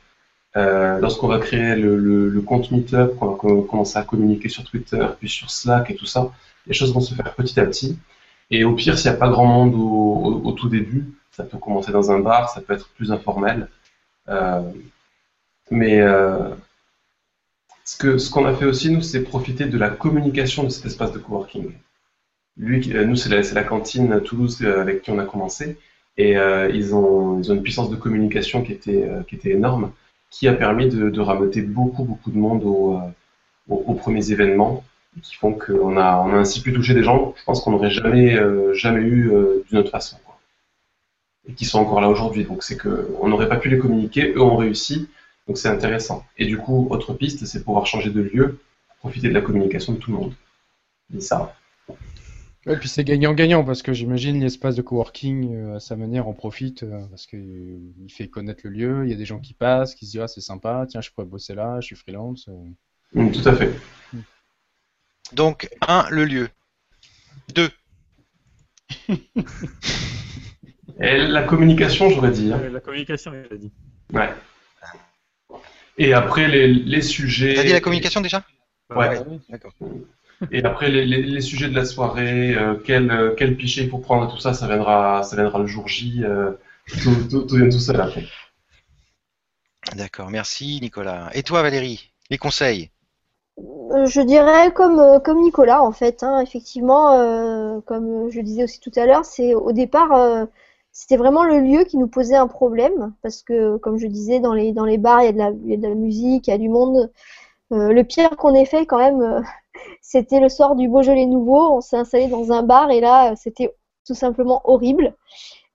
Euh, lorsqu'on va créer le, compte Meetup, qu'on va commencer à communiquer sur Twitter, puis sur Slack et tout ça, les choses vont se faire petit à petit. Et au pire, s'il n'y a pas grand monde au, tout début, ça peut commencer dans un bar, ça peut être plus informel. Euh, mais euh, ce qu'on ce qu'on a fait aussi, nous, c'est profiter de la communication de cet espace de coworking. Lui, euh, nous, c'est la, cantine Toulouse euh, avec qui on a commencé. Et euh, ils, ont, ils ont une puissance de communication qui était, qui était énorme qui a permis de, de beaucoup, beaucoup de monde aux, aux, premiers événements, qui font qu'on a, on a ainsi pu toucher des gens, je pense qu'on n'aurait jamais, jamais eu d'une autre façon. Et qui sont encore là aujourd'hui. Donc c'est qu'on n'aurait pas pu les communiquer, eux ont réussi, donc c'est intéressant. Et du coup, autre piste, c'est pouvoir changer de lieu, profiter de la communication de tout le monde. Et ça, et puis c'est gagnant-gagnant parce que j'imagine l'espace de coworking euh, à sa manière en profite euh, parce qu'il euh, fait connaître le lieu, il y a des gens qui passent, qui se disent ah c'est sympa, tiens je pourrais bosser là, je suis freelance. Mm, tout à fait. Donc un le lieu, deux. [laughs] Et la communication j'aurais dit. Hein. La communication a dit. Ouais. Et après les, les sujets. T'as dit la communication déjà Ouais. D'accord. Et après, les, les, sujets de la soirée, euh, quel, euh, quel pichet il faut prendre, tout ça, ça viendra, ça viendra le jour J. Euh, tout, tout, vient tout seul après. D'accord, merci Nicolas. Et toi Valérie, les conseils? Je dirais comme, comme Nicolas en fait. Hein, effectivement, comme je disais aussi tout à l'heure, c'est au départ c'était vraiment le lieu qui nous posait un problème parce que, comme je disais, dans les, bars, il y, a de la, musique, il y a du monde. le pire qu'on ait fait quand même, [laughs] c'était le soir du Beaujolais nouveau. On s'est installé dans un bar et là, c'était tout simplement horrible.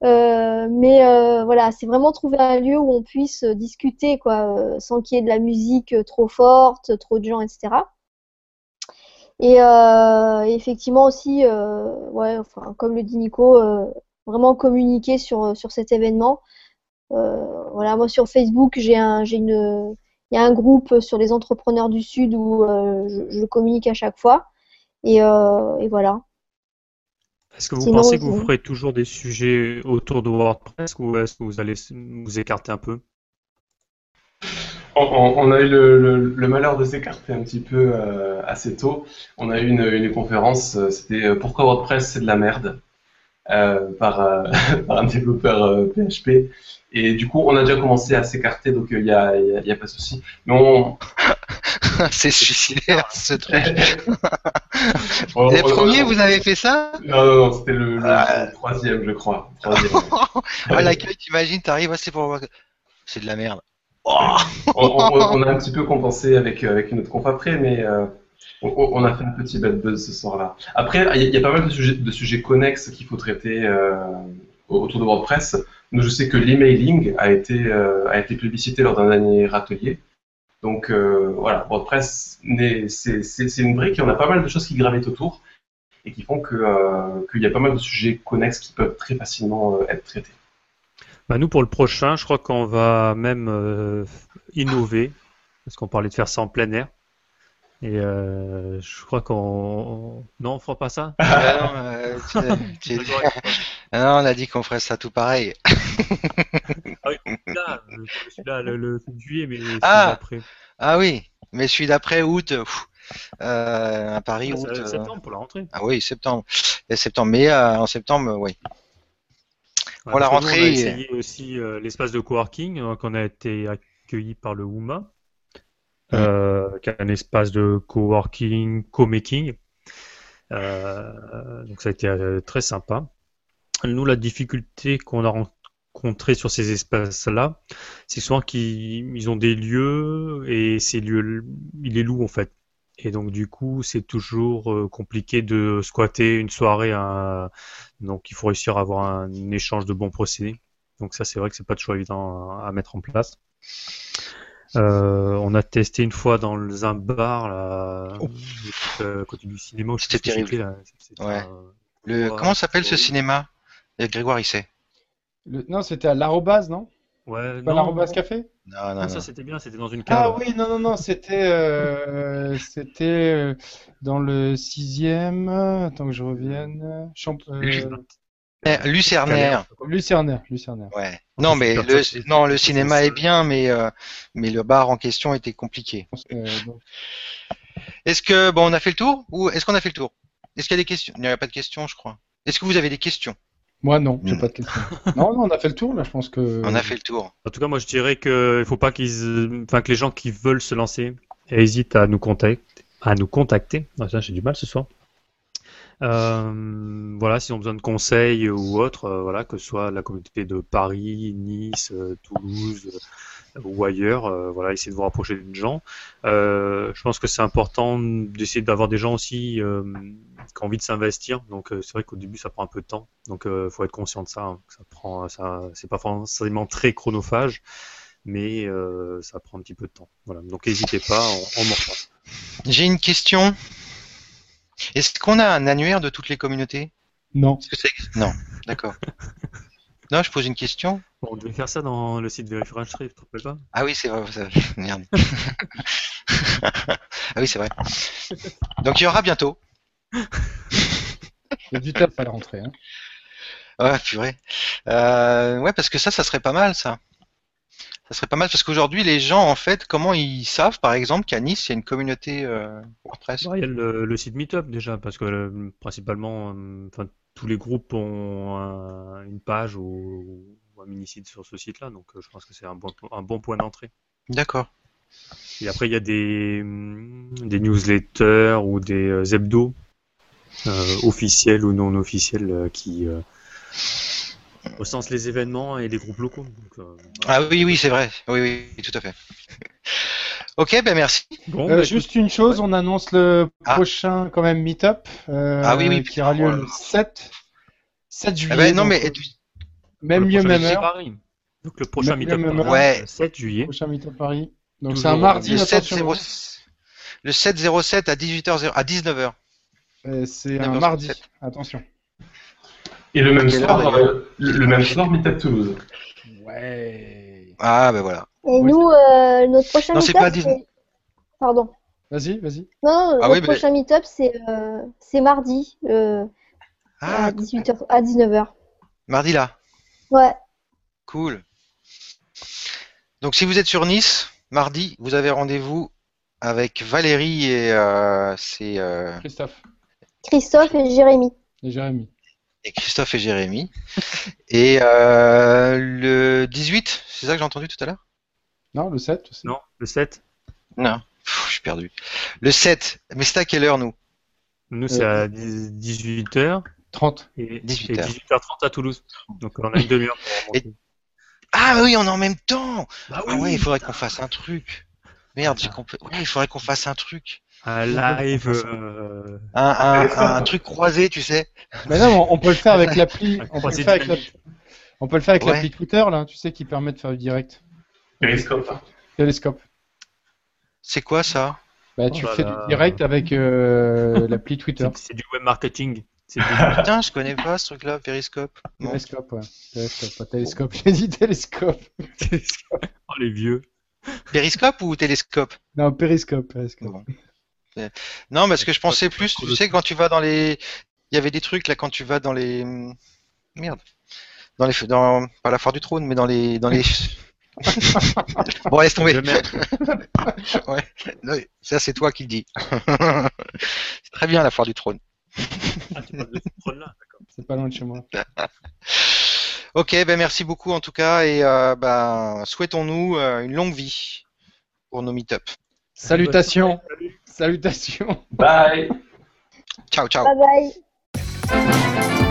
mais voilà, c'est vraiment trouver un lieu où on puisse discuter, quoi, sans qu'il y ait de la musique trop forte, trop de gens, etc. Et effectivement aussi, ouais, enfin, comme le dit Nico, vraiment communiquer sur, sur cet événement. voilà, moi sur Facebook, j'ai un, j'ai une, il y a un groupe sur les entrepreneurs du Sud où je, communique à chaque fois. Et, et voilà. Est-ce que vous pensez que vous ferez toujours des sujets autour de WordPress ou est-ce que vous allez vous écarter un peu? On, a eu le, malheur de s'écarter un petit peu euh, assez tôt. On a eu une, conférence, euh, c'était euh, Pourquoi WordPress c'est de la merde? [laughs] par, un développeur PHP. Et du coup, on a déjà commencé à s'écarter, donc il n'y a, a, pas de souci. Mais [laughs] c'est suicidaire ce truc. [laughs] Les premiers, vous avez fait ça? Non, non, non, c'était le, ah. troisième, je crois. Troisième. à l'accueil, t'imagines, t'arrives, c'est pour c'est de la merde. on, a un petit peu compensé avec, euh, avec une autre conf après, mais euh, on, a fait un petit bad buzz ce soir-là. Après, il y, a pas mal de sujets, connexes qu'il faut traiter euh, autour de WordPress. Nous, je sais que l'emailing a été, plébiscité lors d'un dernier atelier. Donc voilà, WordPress, c'est une brique et on a pas mal de choses qui gravitent autour et qui font qu'il y a pas mal de sujets connexes qui peuvent très facilement être traités. Bah nous, pour le prochain, je crois qu'on va même euh, innover, parce qu'on parlait de faire ça en plein air. Et euh, je crois qu'on. Non, on fera pas ça? [laughs] Ah non, euh, ah non, on a dit qu'on ferait ça tout pareil. ah oui, là, celui-là, le, le, juillet, mais celui ah d'après. Ah oui, mais celui d'après, août. euh, à Paris, ah, août. Septembre pour la rentrée. Ah oui, septembre. Et septembre, mais en septembre, oui pour la rentrée. on a essayé aussi euh, l'espace de coworking, donc on a été accueilli par le WUMA, euh, qui espace de coworking, co-making. Euh, donc ça a été très sympa. Nous, la difficulté qu'on a rencontrée sur ces espaces-là, c'est souvent qu'ils ont des lieux et ces lieux, ils les louent en fait. Et donc du coup, c'est toujours euh, compliqué de squatter une soirée. Donc il faut réussir à avoir un échange de bons procédés. Donc ça, c'est vrai que c'est pas toujours évident à, mettre en place. Euh, on a testé une fois dans un bar là, euh, côté du cinéma. C'était terrible. ouais. le... Comment s'appelle ce cinéma? Grégoire, il sait. Non, c'était à l'Arrobase, non? Ouais, pas l'arrobase café? Non, non, ça c'était bien, c'était dans une cave. Ah oui, non, non, non, c'était euh, c'était euh, dans le sixième. Attends que je revienne. Champ... Euh... Lucernaire. Lucernaire, Lucernaire. Ouais. Non, mais le, non, le cinéma est bien, mais euh, mais le bar en question était compliqué. Est-ce que bon, on a fait le tour ou est-ce qu'on a fait le tour? Est-ce qu'il y a des questions? Il n'y a pas de questions, je crois. Est-ce que vous avez des questions? Moi non, j'ai hmm. pas de questions. non, non, on a fait le tour là, je pense que. On a fait le tour. En tout cas, moi je dirais que il faut pas qu'ils, enfin que les gens qui veulent se lancer hésitent à nous contacter, à nous contacter. Ah, j'ai du mal ce soir. Euh, voilà, s'ils ont besoin de conseils ou autre, euh, voilà, que ce soit la communauté de Paris, Nice, euh, Toulouse, ou ailleurs, euh, voilà, essayer de vous rapprocher de gens. Euh, je pense que c'est important d'essayer d'avoir des gens aussi euh, qui ont envie de s'investir. Donc c'est vrai qu'au début ça prend un peu de temps. Donc il faut être conscient de ça. Hein, ça prend, ça, c'est pas forcément très chronophage, mais ça prend un petit peu de temps. Voilà. Donc n'hésitez pas, on, on J'ai une question. Est-ce qu'on a un annuaire de toutes les communautés? Non. Non, d'accord. [laughs] Non, je pose une question. Bon, on devait faire ça dans le site de French Trip, tu te pas? Ah oui, c'est vrai. [laughs] Merde. [laughs] ah oui, c'est vrai. Donc il y aura bientôt. Il y a du à la rentrée. Hein. Ouais, purée. Euh, ouais, parce que ça, ça serait pas mal, ça. Ça serait pas mal parce qu'aujourd'hui, les gens, en fait, comment ils savent, par exemple, qu'à Nice, il y a une communauté euh, WordPress Il y a le, site Meetup déjà, parce que euh, principalement, tous les groupes ont une page ou, un mini-site sur ce site-là, donc euh, je pense que c'est un bon, un bon point d'entrée. D'accord. Et après, il y a des, des newsletters ou des euh, hebdos euh, officiels ou non officiels qui recensent les événements et les groupes locaux. Ah oui, oui, c'est vrai. Oui, oui, tout à fait. [laughs] Ok, ben merci. Bon, Euh, bah, juste une chose, on annonce le Ah. prochain quand même meet-up euh, Ah oui, oui, qui aura lieu le 7, 7 juillet. Ah ben, non mais euh, même lieu, même heure. Paris. Donc le prochain meet-up même Paris, heure. Ouais. euh, 7 juillet. Prochain meet-up Paris. Donc c'est un mardi, le 7 attention. 0 le 7 07 à 18h à 19h. Euh, C'est un mardi, 7. attention. Et le même soir, euh, le le même soir, Meetup Toulouse. Ouais. Ah ben voilà. Et Oui. nous, euh, notre prochain Non, c'est meet-up, pas à 19. c'est- Pardon. Vas-y, vas-y. Non, non, Ah notre oui, mais- prochain meet-up, c'est euh, c'est mardi euh, Ah, à 18h, à 19h. mardi là. Ouais. Cool. Donc si vous êtes sur Nice, mardi, vous avez rendez-vous avec Valérie et euh, c'est euh, Christophe Christophe et Jérémy. et Jérémy. Et Christophe et Jérémy. [laughs] et euh, le 18, c'est ça que j'ai entendu tout à l'heure? Non, le 7 aussi. Non, le 7. Non. Pff, je suis perdu. Le 7, mais c'est à quelle heure nous? Nous, c'est Euh, à 18h 30. et, 18 et heures. 18h30 à Toulouse. Donc on a une demi-heure pour. Ah oui, on est en même temps Bah Ah ouais, il faudrait qu'on fasse un truc. Merde, j'ai compris. Ouais, il faudrait qu'on fasse un truc. Un live. [laughs] euh, Un, un, un truc croisé, tu sais. Mais non, on, on peut le faire avec l'appli. [laughs] On peut le croisé faire avec la- dynamique. on peut le faire avec Ouais. l'appli Twitter là, tu sais, qui permet de faire du direct. Periscope. Télescope. C'est quoi ça? Bah, tu Oh là fais là. du direct avec euh, [laughs] l'appli Twitter. C'est du web marketing. Du- Putain, je connais pas ce truc-là, Periscope. Bon. Télescope, ouais. Télescope, pas télescope. J'ai dit télescope. Oh, les vieux. Périscope ou télescope? Non, périscope. périscope. Bon. Non, parce que je pensais plus, tu sais, quand tu vas dans les. Il y avait des trucs là quand tu vas dans les. Merde. Dans les. Dans... Pas la foire du trône, mais dans les. Dans les... [laughs] bon, laisse tomber. [laughs] Ça, c'est toi qui le dis. [laughs] c'est très bien la foire du trône. Ah, de ce d'accord. C'est pas loin de chez moi. Ok, ben merci beaucoup en tout cas et euh, ben, souhaitons-nous euh, une longue vie pour nos meet-up. Salutations. Salut. Salutations. Bye Ciao, ciao. Bye bye.